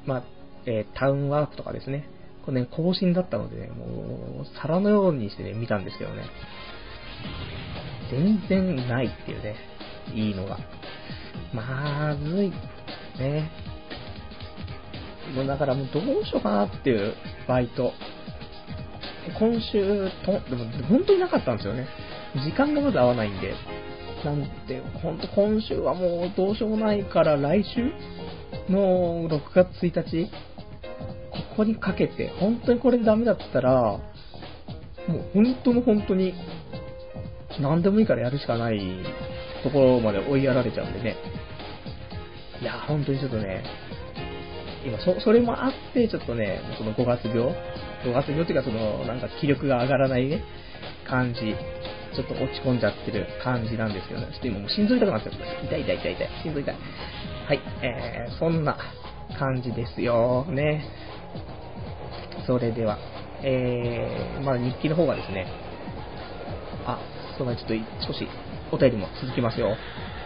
まあ、えー、タウンワークとかですね。これね、更新だったのでね、もう、皿のようにしてね、見たんですけどね。全然ないっていうね、いいのが。まずい。ね。もうだからもうどうしようかなっていうバイト。今週と、でも本当になかったんですよね。時間がまず合わないんで。なんで、ほんと今週はもうどうしようもないから来週の6月1日、ここにかけて、本当にこれでダメだったら、もう本当の本当に、何でもいいからやるしかないところまで追いやられちゃうんでね。いや、本当にちょっとね、今そ、それもあって、ちょっとね、その5月病 ?5 月病っていうか、その、なんか気力が上がらないね、感じ。ちょっと落ち込んじゃってる感じなんですけどね。ちょっと今もう心臓痛くなっちゃった。痛い痛い痛い痛い。心臓痛い。はい、えー、そんな感じですよ。ね。それでは、えー、まあ日記の方がですね、あ、そうだ、ちょっと少しお便りも続きますよ。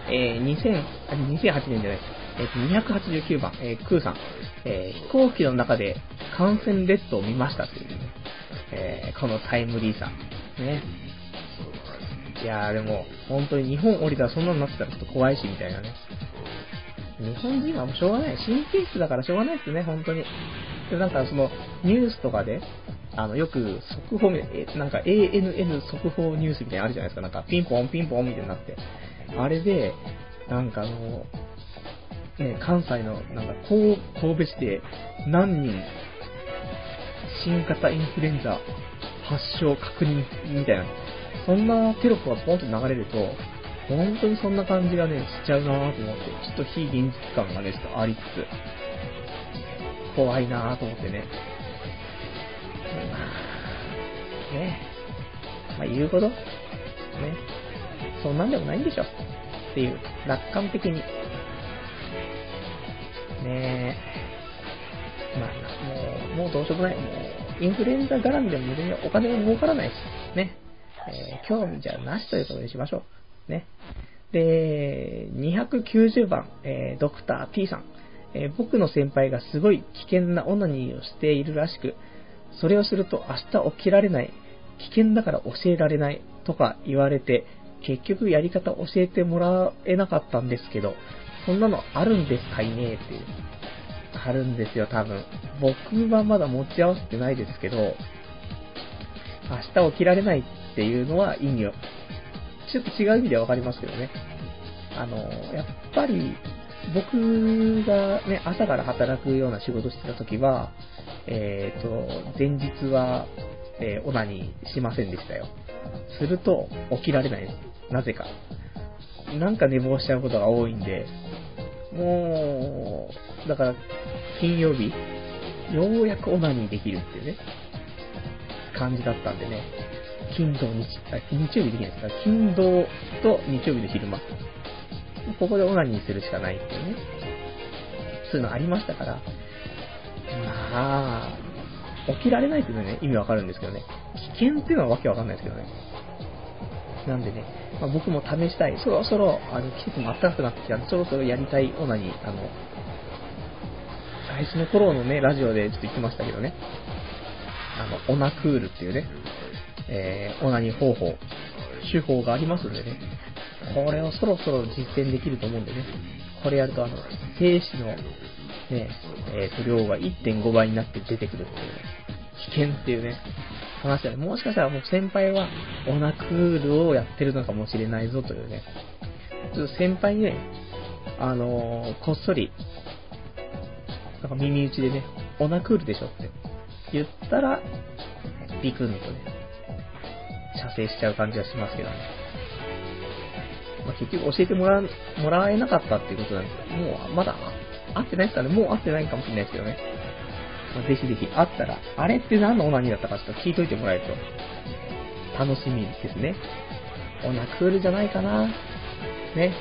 えー、2000、あ、2008年じゃないですえっ、ー、と、289番、えー、クーさん、えー、飛行機の中で感染列島を見ましたっていうね。えー、このタイムリーさ。ね。いやーでも、本当に日本降りたらそんなのなってたらちょっと怖いし、みたいなね。日本人はもうしょうがない。神経質だからしょうがないですね、本当に。でなんかその、ニュースとかで、あの、よく速報みたいな、なんか ANN 速報ニュースみたいなのあるじゃないですか。なんかピンポンピンポンみたいになって。あれで、なんかあの、ね、関西の、なんか、神戸市で何人、新型インフルエンザ発症確認みたいな、そんなテロップがポンと流れると、本当にそんな感じがね、しちゃうなぁと思って、ちょっと非現実感がね、ちょっとありつつ、怖いなぁと思ってね。ねまあ言うほど、ね、そんなんでもないんでしょっていう、楽観的に。ね、まあ、もう、もうどうしようもない。もう、インフルエンザ絡みでもお金も儲からないし、ね。えー、興味じゃなしということにしましょう。ね。で、290番、えー、ドクター T さん。えー、僕の先輩がすごい危険なオナニーをしているらしく、それをすると明日起きられない、危険だから教えられないとか言われて、結局やり方教えてもらえなかったんですけど、そんなのあるんですかいねっていう。あるんですよ、多分。僕はまだ持ち合わせてないですけど、明日起きられないっていうのは意味を、ちょっと違う意味ではわかりますけどね。あの、やっぱり、僕がね、朝から働くような仕事してた時は、えっ、ー、と、前日は、えー、オナニーしませんでしたよ。すると、起きられないです。なぜか。なんか寝坊しちゃうことが多いんで、もう、だから、金曜日、ようやくオナニーできるっていうね、感じだったんでね、金土日、あ、日曜日できないですか、金土と日曜日の昼間、ここでオナニーするしかないっていうね、そういうのありましたから、まあ、起きられないっていうのはね、意味わかるんですけどね、危険っていうのはわけわかんないですけどね。なんでね、まあ、僕も試したい。そろそろ、あの、季節も暖かくなってきたんで、そろそろやりたい。オナニー、あの、最初の頃のね、ラジオでちょっと言ってましたけどね、あの、オナクールっていうね、えー、オナニー方法、手法がありますんでね、これをそろそろ実践できると思うんでね、これやるとあの、精子のね、えー、と量が1.5倍になって出てくるっていう、ね、危険っていうね、話だね。もしかしたらもう先輩はオナクールをやってるのかもしれないぞというね。ちょっと先輩にね、あのー、こっそり、なんか耳打ちでね、オナクールでしょって言ったら、ビクンとね、射精しちゃう感じがしますけどね。まあ、結局教えてもらもらえなかったっていうことなんですけど、もうまだ会ってないですかねもう会ってないかもしれないですけどね。ぜひぜひ会ったら、あれって何のオナニーだったかちょっと聞いといてもらえると、楽しみですね。オナクールじゃないかな。ね。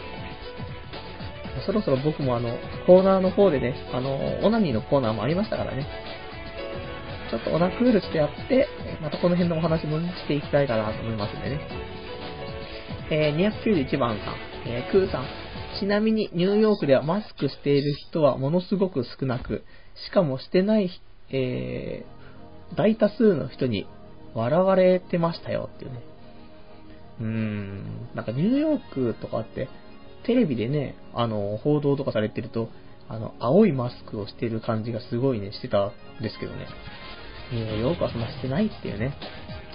そろそろ僕もあの、コーナーの方でね、あの、オナニーのコーナーもありましたからね。ちょっとオナクールしてやって、またこの辺のお話もしていきたいかなと思いますんでね。えー、291番さん、えー、クーさん。ちなみにニューヨークではマスクしている人はものすごく少なく、しかもしてない、えー、大多数の人に笑われてましたよっていうね。うーん、なんかニューヨークとかって、テレビでね、あの、報道とかされてると、あの、青いマスクをしてる感じがすごいね、してたんですけどね。ニューヨークはそんなしてないっていうね。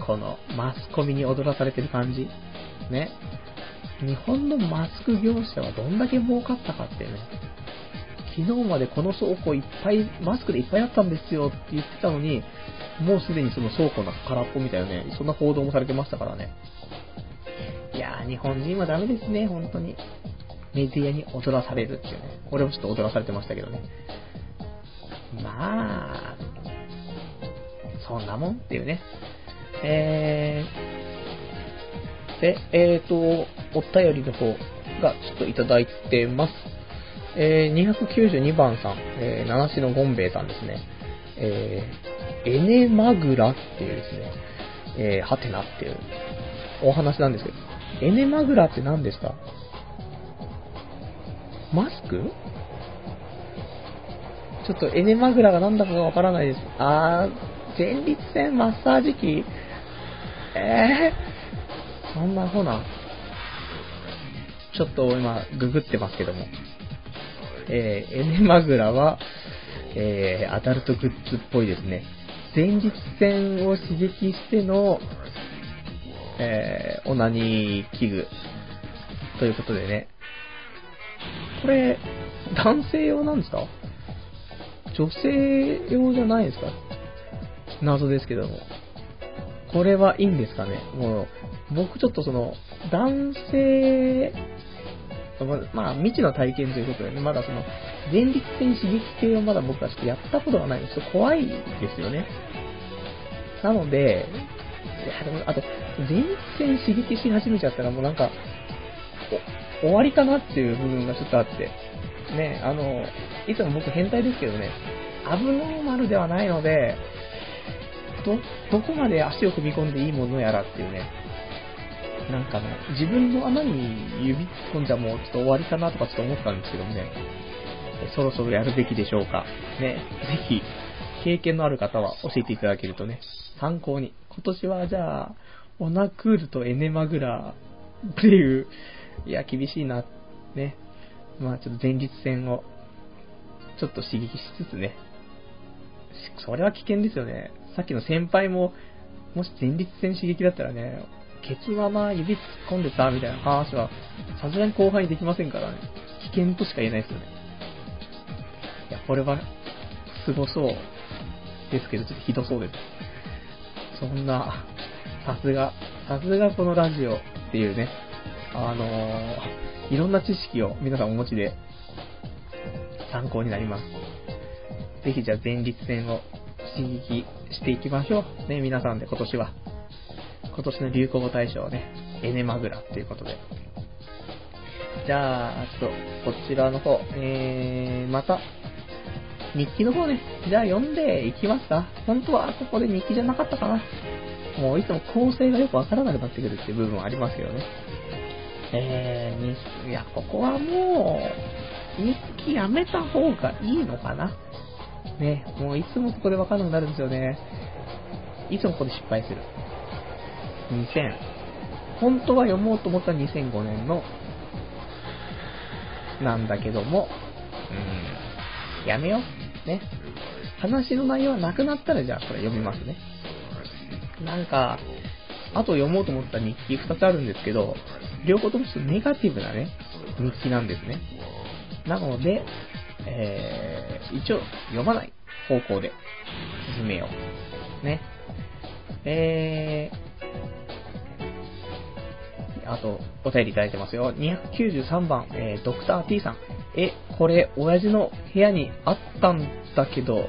この、マスコミに踊らされてる感じ。ね。日本のマスク業者はどんだけ儲かったかっていうね。昨日までこの倉庫いっぱい、マスクでいっぱいあったんですよって言ってたのに、もうすでにその倉庫の空っぽみたいなね、そんな報道もされてましたからね。いやー、日本人はダメですね、本当に。メディアに踊らされるっていうね。俺もちょっと踊らされてましたけどね。まあ、そんなもんっていうね。えー、で、えーと、お便りの方がちょっといただいてます。えー、292番さん、えー、七種のゴンベイさんですね。えー、エネマグラっていうですね、えー、ハテナっていうお話なんですけど、エネマグラって何ですかマスク？ちょっとエネマグラが何だかがわからないです。あー、前立腺マッサージ機えー、そんなほな。ちょっと今、ググってますけども。えー、エネマグラは、えー、アダルトグッズっぽいですね。前立腺を刺激しての、えー、オナニー器具。ということでね。これ、男性用なんですか？女性用じゃないですか？謎ですけども。これはいいんですかね？もう、僕ちょっとその、男性、まあ、未知の体験ということでね、まだその、前立腺刺激系をまだ僕はちょっとやったことがないので、ちょっと怖いですよね。なので、いや、でも、あと、前立腺刺激し始めちゃったらもうなんか、終わりかなっていう部分がちょっとあって、ね、あの、いつも僕変態ですけどね、アブノーマルではないので、ど、どこまで足を踏み込んでいいものやらっていうね、なんかね、自分の穴に指突っ込んじゃもうちょっと終わりかなとかちょっと思ったんですけどもね、そろそろやるべきでしょうか。ね、ぜひ、経験のある方は教えていただけるとね、参考に。今年はじゃあ、オナクールとエネマグラっていう、いや、厳しいな、ね。まあちょっと前立腺を、ちょっと刺激しつつね、それは危険ですよね。さっきの先輩も、もし前立腺刺激だったらね、ケツはまま指突っ込んでたみたいな話は、さすがに後輩できませんからね。危険としか言えないですよね。いや、これは、すごそうですけど、ちょっとひどそうです。そんな、さすが、さすがこのラジオっていうね、あのー、いろんな知識を皆さんお持ちで、参考になります。ぜひじゃあ前立腺を刺激していきましょう。ね、皆さんで今年は。今年の流行語大賞はね、エネマグラっていうことで。じゃあ、ちょっと、こちらの方、えー、また、日記の方ね、じゃあ読んでいきますか。本当はここで日記じゃなかったかな。もういつも構成がよくわからなくなってくるっていう部分はありますけどね。えー、いや、ここはもう、日記やめた方がいいのかな。ね、もういつもここでわかんなくなるんですよね。いつもここで失敗する。2000。本当は読もうと思った2005年の、なんだけども、うん、やめよう。ね。話の内容はなくなったらじゃあこれ読みますね。なんか、あと読もうと思った日記2つあるんですけど、両方ともちょっとネガティブなね、日記なんですね。なので、えー、一応読まない方向で進めよう。ね。えー、あと、お便りいただいてますよ。293番、えー、ドクター T さん。え、これ、親父の部屋にあったんだけど、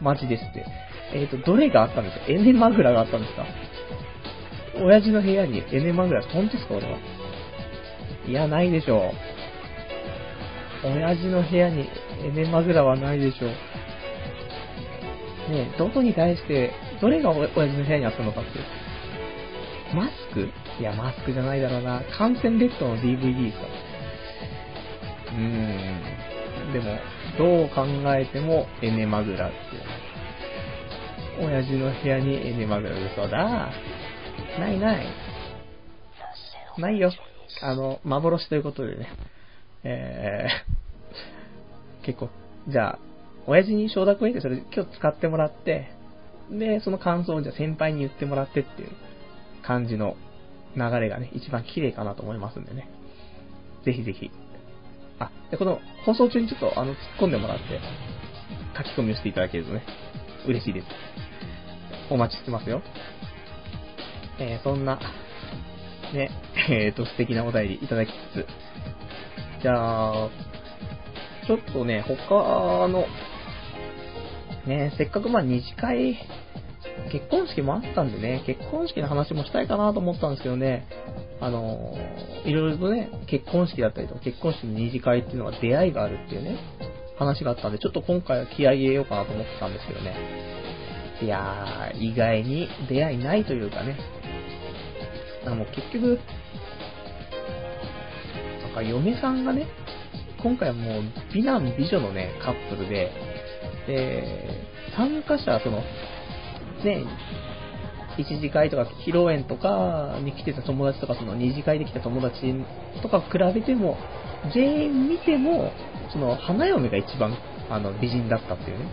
マジですって。えっ、ー、と、どれがあったんですか？エネマグラがあったんですか？親父の部屋にエネマグラ、本当ですか俺は？いや、ないでしょう。親父の部屋にエネマグラはないでしょう。ねどこに対して、どれが親父の部屋にあったのかって。マスク？いや、マスクじゃないだろうな。感染列島の DVD ですか。うーん。でも、どう考えてもエネマグラっていう。親父の部屋にエネマグラ嘘だ。ないない。ないよ。あの、幻ということでね。えー、結構、じゃあ、親父に承諾を得てそれ今日使ってもらって、で、その感想をじゃあ先輩に言ってもらってっていう感じの流れがね、一番綺麗かなと思いますんでね。ぜひぜひ。あ、で、この放送中にちょっとあの、突っ込んでもらって、書き込みをしていただけるとね、嬉しいです。お待ちしてますよ。えー、そんな、ね、えっ、ー、と、素敵なお便りいただきつつ、じゃあ、ちょっとね、他の、ね、せっかくまあ二次会、結婚式もあったんでね、結婚式の話もしたいかなと思ったんですけどね、あのいろいろとね、結婚式だったりとか、結婚式の二次会っていうのは出会いがあるっていうね、話があったんで、ちょっと今回は気合い入れようかなと思ってたんですけどね。いやー、意外に出会いないというかね、あの、結局、なんか嫁さんがね、今回はもう美男美女のね、カップルで、で、参加者、その、ね、一次会とか披露宴とかに来てた友達とか、その二次会で来た友達とか比べても、全員見ても、その花嫁が一番あの美人だったっていうね。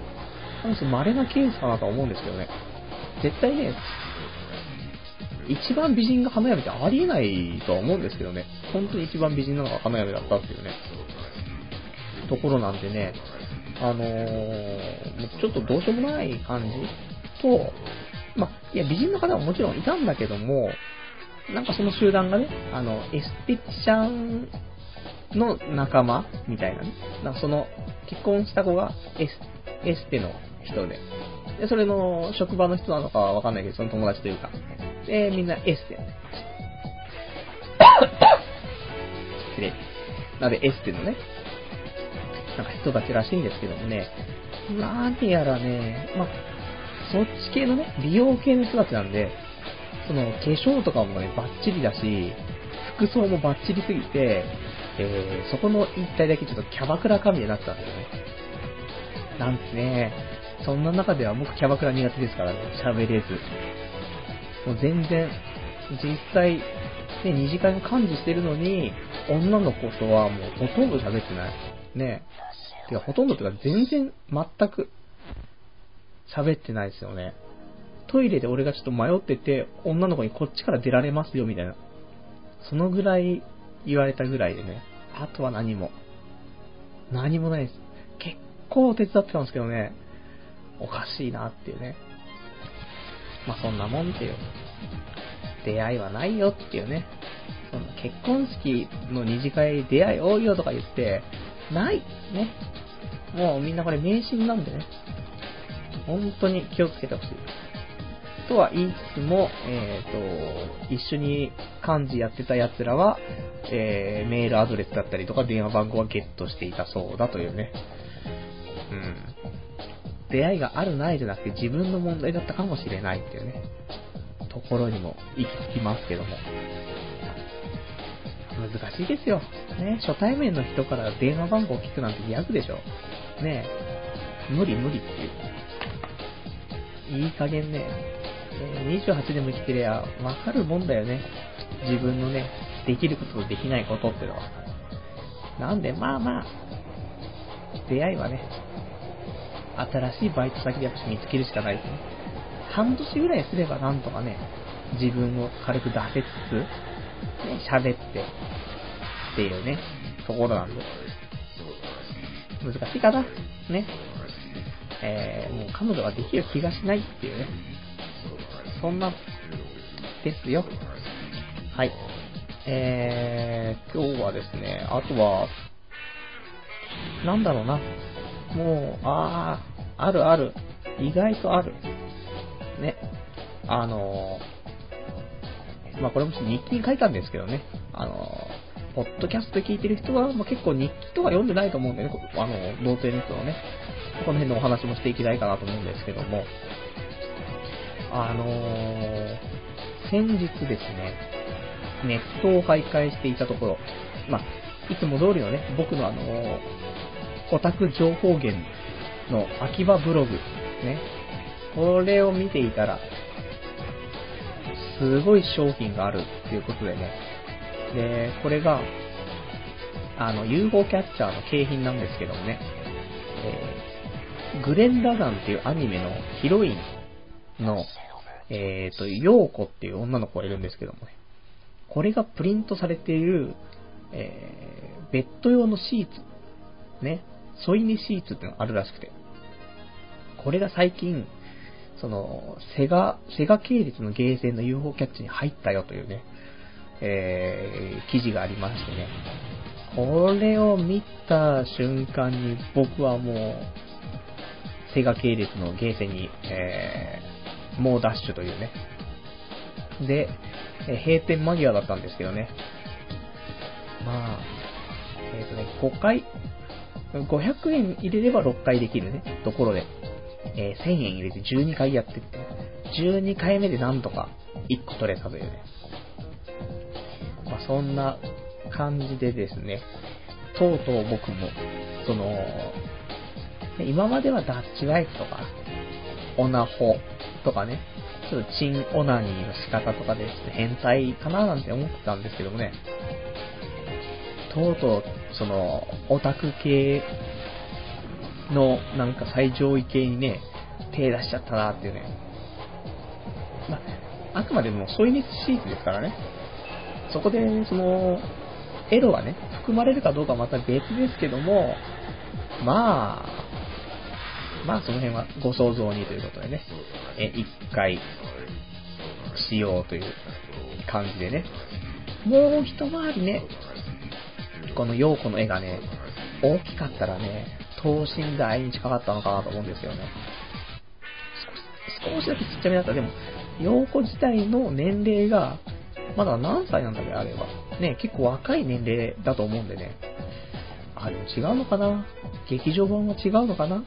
稀なケースかなとは思うんですけどね。絶対ね、一番美人が花嫁ってありえないとは思うんですけどね。本当に一番美人なのが花嫁だったっていうね。ところなんでね、あのー、ちょっとどうしようもない感じと、まいや、美人の方ももちろんいたんだけども、なんかその集団がね、あの、エステティシャンの仲間みたいなね。なんかその、結婚した子がエスエステの人で。で、それの職場の人なのかはわかんないけど、その友達というか。で、みんなエステ。失礼。なので、エステのね、なんか人たちらしいんですけどもね、何やらね、まそっち系のね、美容系の人たちなんで、その、化粧とかもね、バッチリだし、服装もバッチリすぎて、えー、そこの一体だけちょっとキャバクラ神になってたんだよね。なんてね、そんな中では僕キャバクラ苦手ですからね、喋れず。もう全然、実際、ね、二次会の幹事してるのに、女の子とはもうほとんど喋ってない。ね。てか、ほとんどってか全然、全く、喋ってないですよね。トイレで俺がちょっと迷ってて、女の子にこっちから出られますよ、みたいな。そのぐらい言われたぐらいでね。あとは何も。何もないです。結構手伝ってたんですけどね。おかしいなっていうね。まあそんなもんっていう。出会いはないよっていうね。そんな結婚式の二次会出会い多いよとか言って、ない。ね。もうみんなこれ迷信なんでね。本当に気をつけてほしい。とは言いつつも、えっ、ー、と、一緒に幹事やってた奴らは、えー、メールアドレスだったりとか電話番号はゲットしていたそうだというね。うん。出会いがあるないじゃなくて自分の問題だったかもしれないっていうね、ところにも行き着きますけども。難しいですよ。ね、初対面の人から電話番号を聞くなんてギャグでしょ。ね無理無理っていう。いい加減ね、28でも生きてりゃわかるもんだよね。自分のね、できることとできないことってのは。なんで、まあまあ、出会いはね、新しいバイト先でやっぱ見つけるしかないですね。半年ぐらいすればなんとかね、自分を軽く出せつつ、ね、喋って、っていうね、ところなんで。難しいかなね。えー、もう彼女ができる気がしないっていうね。そんな、ですよ。はい。えー、今日はですね、あとは、なんだろうな。もう、ああ、あるある。意外とある。ね。あのー、まあ、これも日記に書いたんですけどね。あのー、ポッドキャスト聞いてる人は、まあ、結構日記とか読んでないと思うんでね。あの、童貞の人のね。この辺のお話もしていきたいかなと思うんですけども。あのー、先日ですね、ネットを徘徊していたところ、まあ、いつも通りのね、僕のあのー、オタク情報源の秋葉ブログ、ね、これを見ていたら、すごい商品があるっていうことでね、で、これが、あの、UFO キャッチャーの景品なんですけどもね、え、グレン・ラガンっていうアニメのヒロインの、えっ、ー、と、ヨーコっていう女の子がいるんですけどもね、これがプリントされている、えー、ベッド用のシーツ、ね、添い寝シーツってのがあるらしくて、これが最近、その、セガ、セガ系列のゲーセンの UFO キャッチに入ったよというね、えー、記事がありましてね、これを見た瞬間に僕はもう、セガ系列のゲーセンに、えー、猛ダッシュというね。で、え閉店間際だったんですけどね。まあ、えっ、ー、とね、5回、500円入れれば6回できるね、ところで、えー、1000円入れて12回やってって、12回目でなんとか1個取れたというね。まあ、そんな感じでですね、とうとう僕も、その、今まではダッチワイフとか、オナホ、とかね、ちょっとチンオナニーの仕方とかで、ちょっと変態かななんて思ってたんですけどもね、とうとう、その、オタク系のなんか最上位系にね、手出しちゃったなっていうね。まあ、あくまでも添い熱シーツですからね。そこで、その、エロがね、含まれるかどうかはまた別ですけども、まあ、まあその辺はご想像にということでね、え、一回、しようという感じでね。もう一回りね、この陽子の絵がね、大きかったらね、等身大に近かったのかなと思うんですよね。少しだけちっちゃめだった。でも、陽子自体の年齢が、まだ何歳なんだっけ、あれは。ね、結構若い年齢だと思うんでね。あ、でも違うのかな劇場版は違うのかな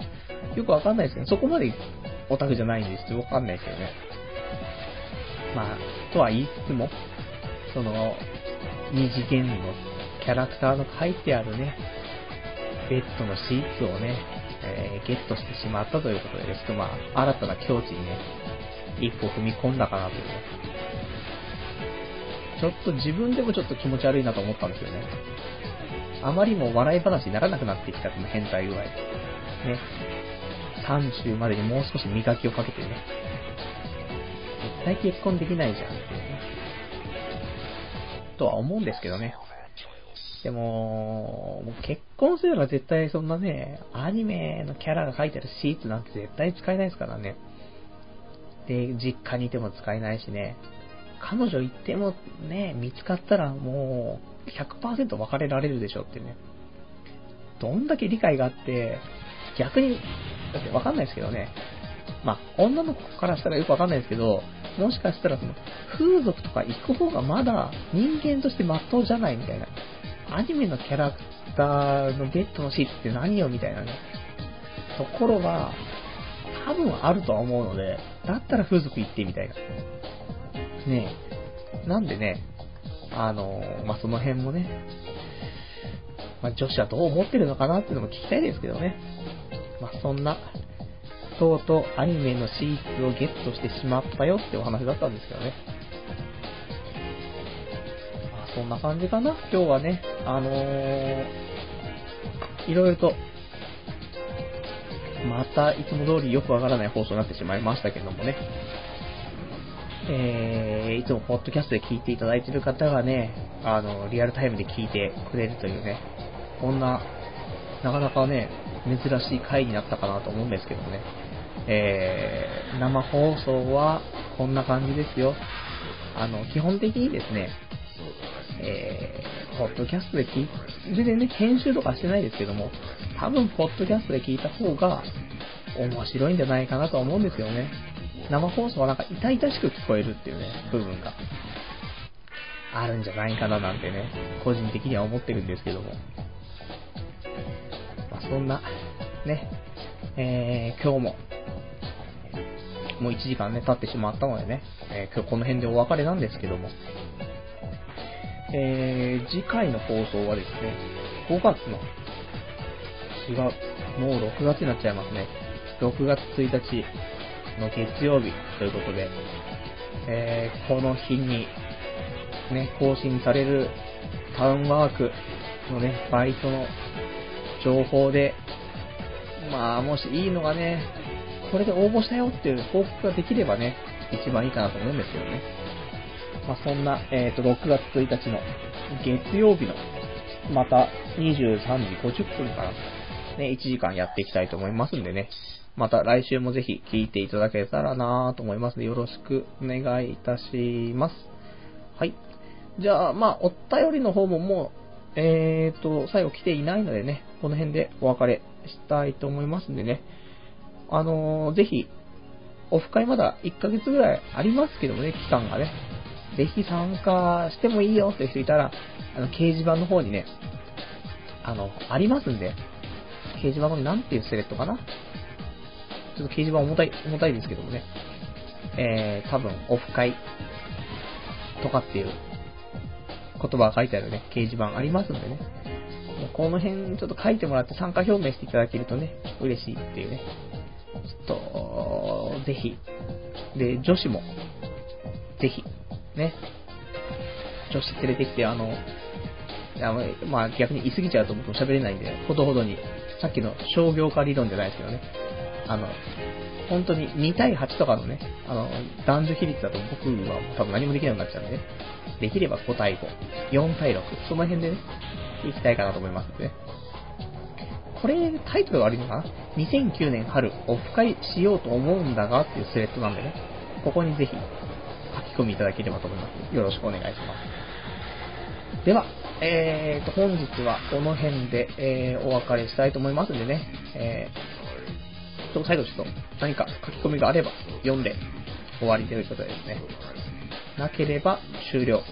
よくわかんないですけど、そこまでオタクじゃないんですよ。わかんないですけどね。まあ、とは言いつつも、その、二次元のキャラクターの書いてあるね、ベッドのシーツをね、えー、ゲットしてしまったということでですけど、まあ、新たな境地にね、一歩踏み込んだかなという。ちょっと自分でもちょっと気持ち悪いなと思ったんですよね。あまりも笑い話にならなくなってきたこの変態具合。ね。30までにもう少し磨きをかけてね。絶対結婚できないじゃんっていうね。とは思うんですけどね。でも、もう結婚すれば絶対そんなね、アニメのキャラが書いてあるシーツなんて絶対使えないですからね。で、実家にいても使えないしね。彼女行ってもね、見つかったらもう100%別れられるでしょってね。どんだけ理解があって、逆に、だってわかんないですけどね。まあ、女の子からしたらよくわかんないですけど、もしかしたらその、風俗とか行く方がまだ人間として真っ当じゃないみたいな。アニメのキャラクターのベッドのシーツって何よみたいなね。ところは、多分あるとは思うので、だったら風俗行ってみたいな。ねえ。なんでね、あの、まあ、その辺もね、まあ、女子はどう思ってるのかなっていうのも聞きたいですけどね。まあ、そんな、とうとうアニメのシーツをゲットしてしまったよってお話だったんですけどね。まあ、そんな感じかな。今日はね、あのー、いろいろと、またいつも通りよくわからない放送になってしまいましたけどもね。えー、いつもポッドキャストで聞いていただいている方がね、あの、リアルタイムで聞いてくれるというね、こんな、なかなかね、珍しい回になったかなと思うんですけどね。えー、生放送はこんな感じですよ。あの、基本的にですね、えー、ポッドキャストで聞い、全然ね、編集とかしてないですけども、多分、ポッドキャストで聞いた方が、面白いんじゃないかなと思うんですよね。生放送はなんか痛々しく聞こえるっていうね、部分が、あるんじゃないかななんてね、個人的には思ってるんですけども。そんな、ね、えー、今日も、もう1時間ね、経ってしまったのでね、えー、今日この辺でお別れなんですけども、えー、次回の放送はですね、5月の、違う、もう6月になっちゃいますね。6月1日の月曜日ということで、えー、この日に、ね、更新されるタウンワークのね、バイトの情報で、まあ、もしいいのがね、これで応募したよっていう報告ができればね、一番いいかなと思うんですけどね。まあ、そんな、えっ、ー、と、6月1日の月曜日の、また23時50分からね、1時間やっていきたいと思いますんでね。また来週もぜひ聞いていただけたらなと思いますので、よろしくお願いいたします。はい。じゃあ、まあ、お便りの方ももう、えーと、最後来ていないのでね、この辺でお別れしたいと思いますんでね。あのー、ぜひ、オフ会まだ1ヶ月ぐらいありますけどもね、期間がね。ぜひ参加してもいいよって人いたら、あの、掲示板の方にね、あの、ありますんで、掲示板のなんていうスレッドかなちょっと掲示板重たい、重たいですけどもね。えー、多分、オフ会とかっていう言葉が書いてあるね、掲示板ありますんでね。この辺ちょっと書いてもらって参加表明していただけるとね、嬉しいっていうね。ちょっと、ぜひ、で、女子も、ぜひ、ね、女子連れてきて、あの、あのまあ逆に言い過ぎちゃうと僕も喋れないんで、ほどほどに、さっきの商業化理論じゃないですけどね、あの、本当に2対8とかのね、あの、男女比率だと僕は多分何もできなくなっちゃうんでね、できれば5対5、4対6、その辺でね、いきたいかなと思いますんで。これ、タイトル悪いのかな ?2009 年春、オフ会しようと思うんだがっていうスレッドなんでね、ここにぜひ書き込みいただければと思います。よろしくお願いします。では、えーと、本日はこの辺で、えー、お別れしたいと思いますんでね、えー、と最後ちょっと何か書き込みがあれば読んで終わりということですね、なければ終了。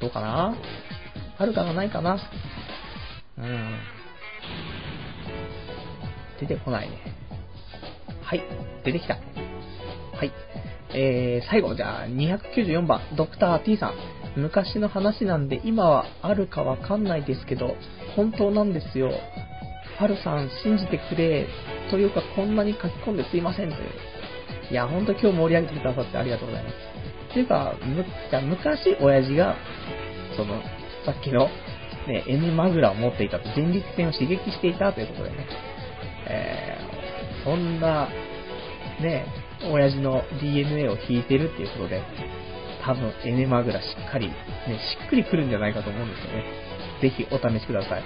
どうかな？あるかなないかなうん。出てこないね。はい。出てきた。はい。えー、最後、じゃあ、294番、ドクター T さん。昔の話なんで、今はあるかわかんないですけど、本当なんですよ。はるさん、信じてくれ。というか、こんなに書き込んですいません。という。いや、ほんと今日盛り上げてくださってありがとうございます。というか、む、じゃ昔、親父が、その、さっきの、ね、N マグラを持っていたと、前立腺を刺激していたということでね、えー、そんな、ね、親父の DNA を引いてるっていうことで、多分 N マグラしっかり、ね、しっくりくるんじゃないかと思うんですよね。ぜひお試しください。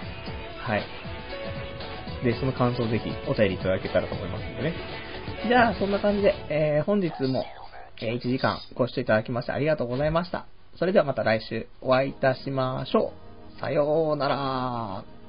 はい。で、その感想をぜひお便りいただけたらと思いますんでね。じゃあ、そんな感じで、えー、本日も、えー、1時間ご視聴いただきましてありがとうございました。それではまた来週お会いいたしましょう。さようなら。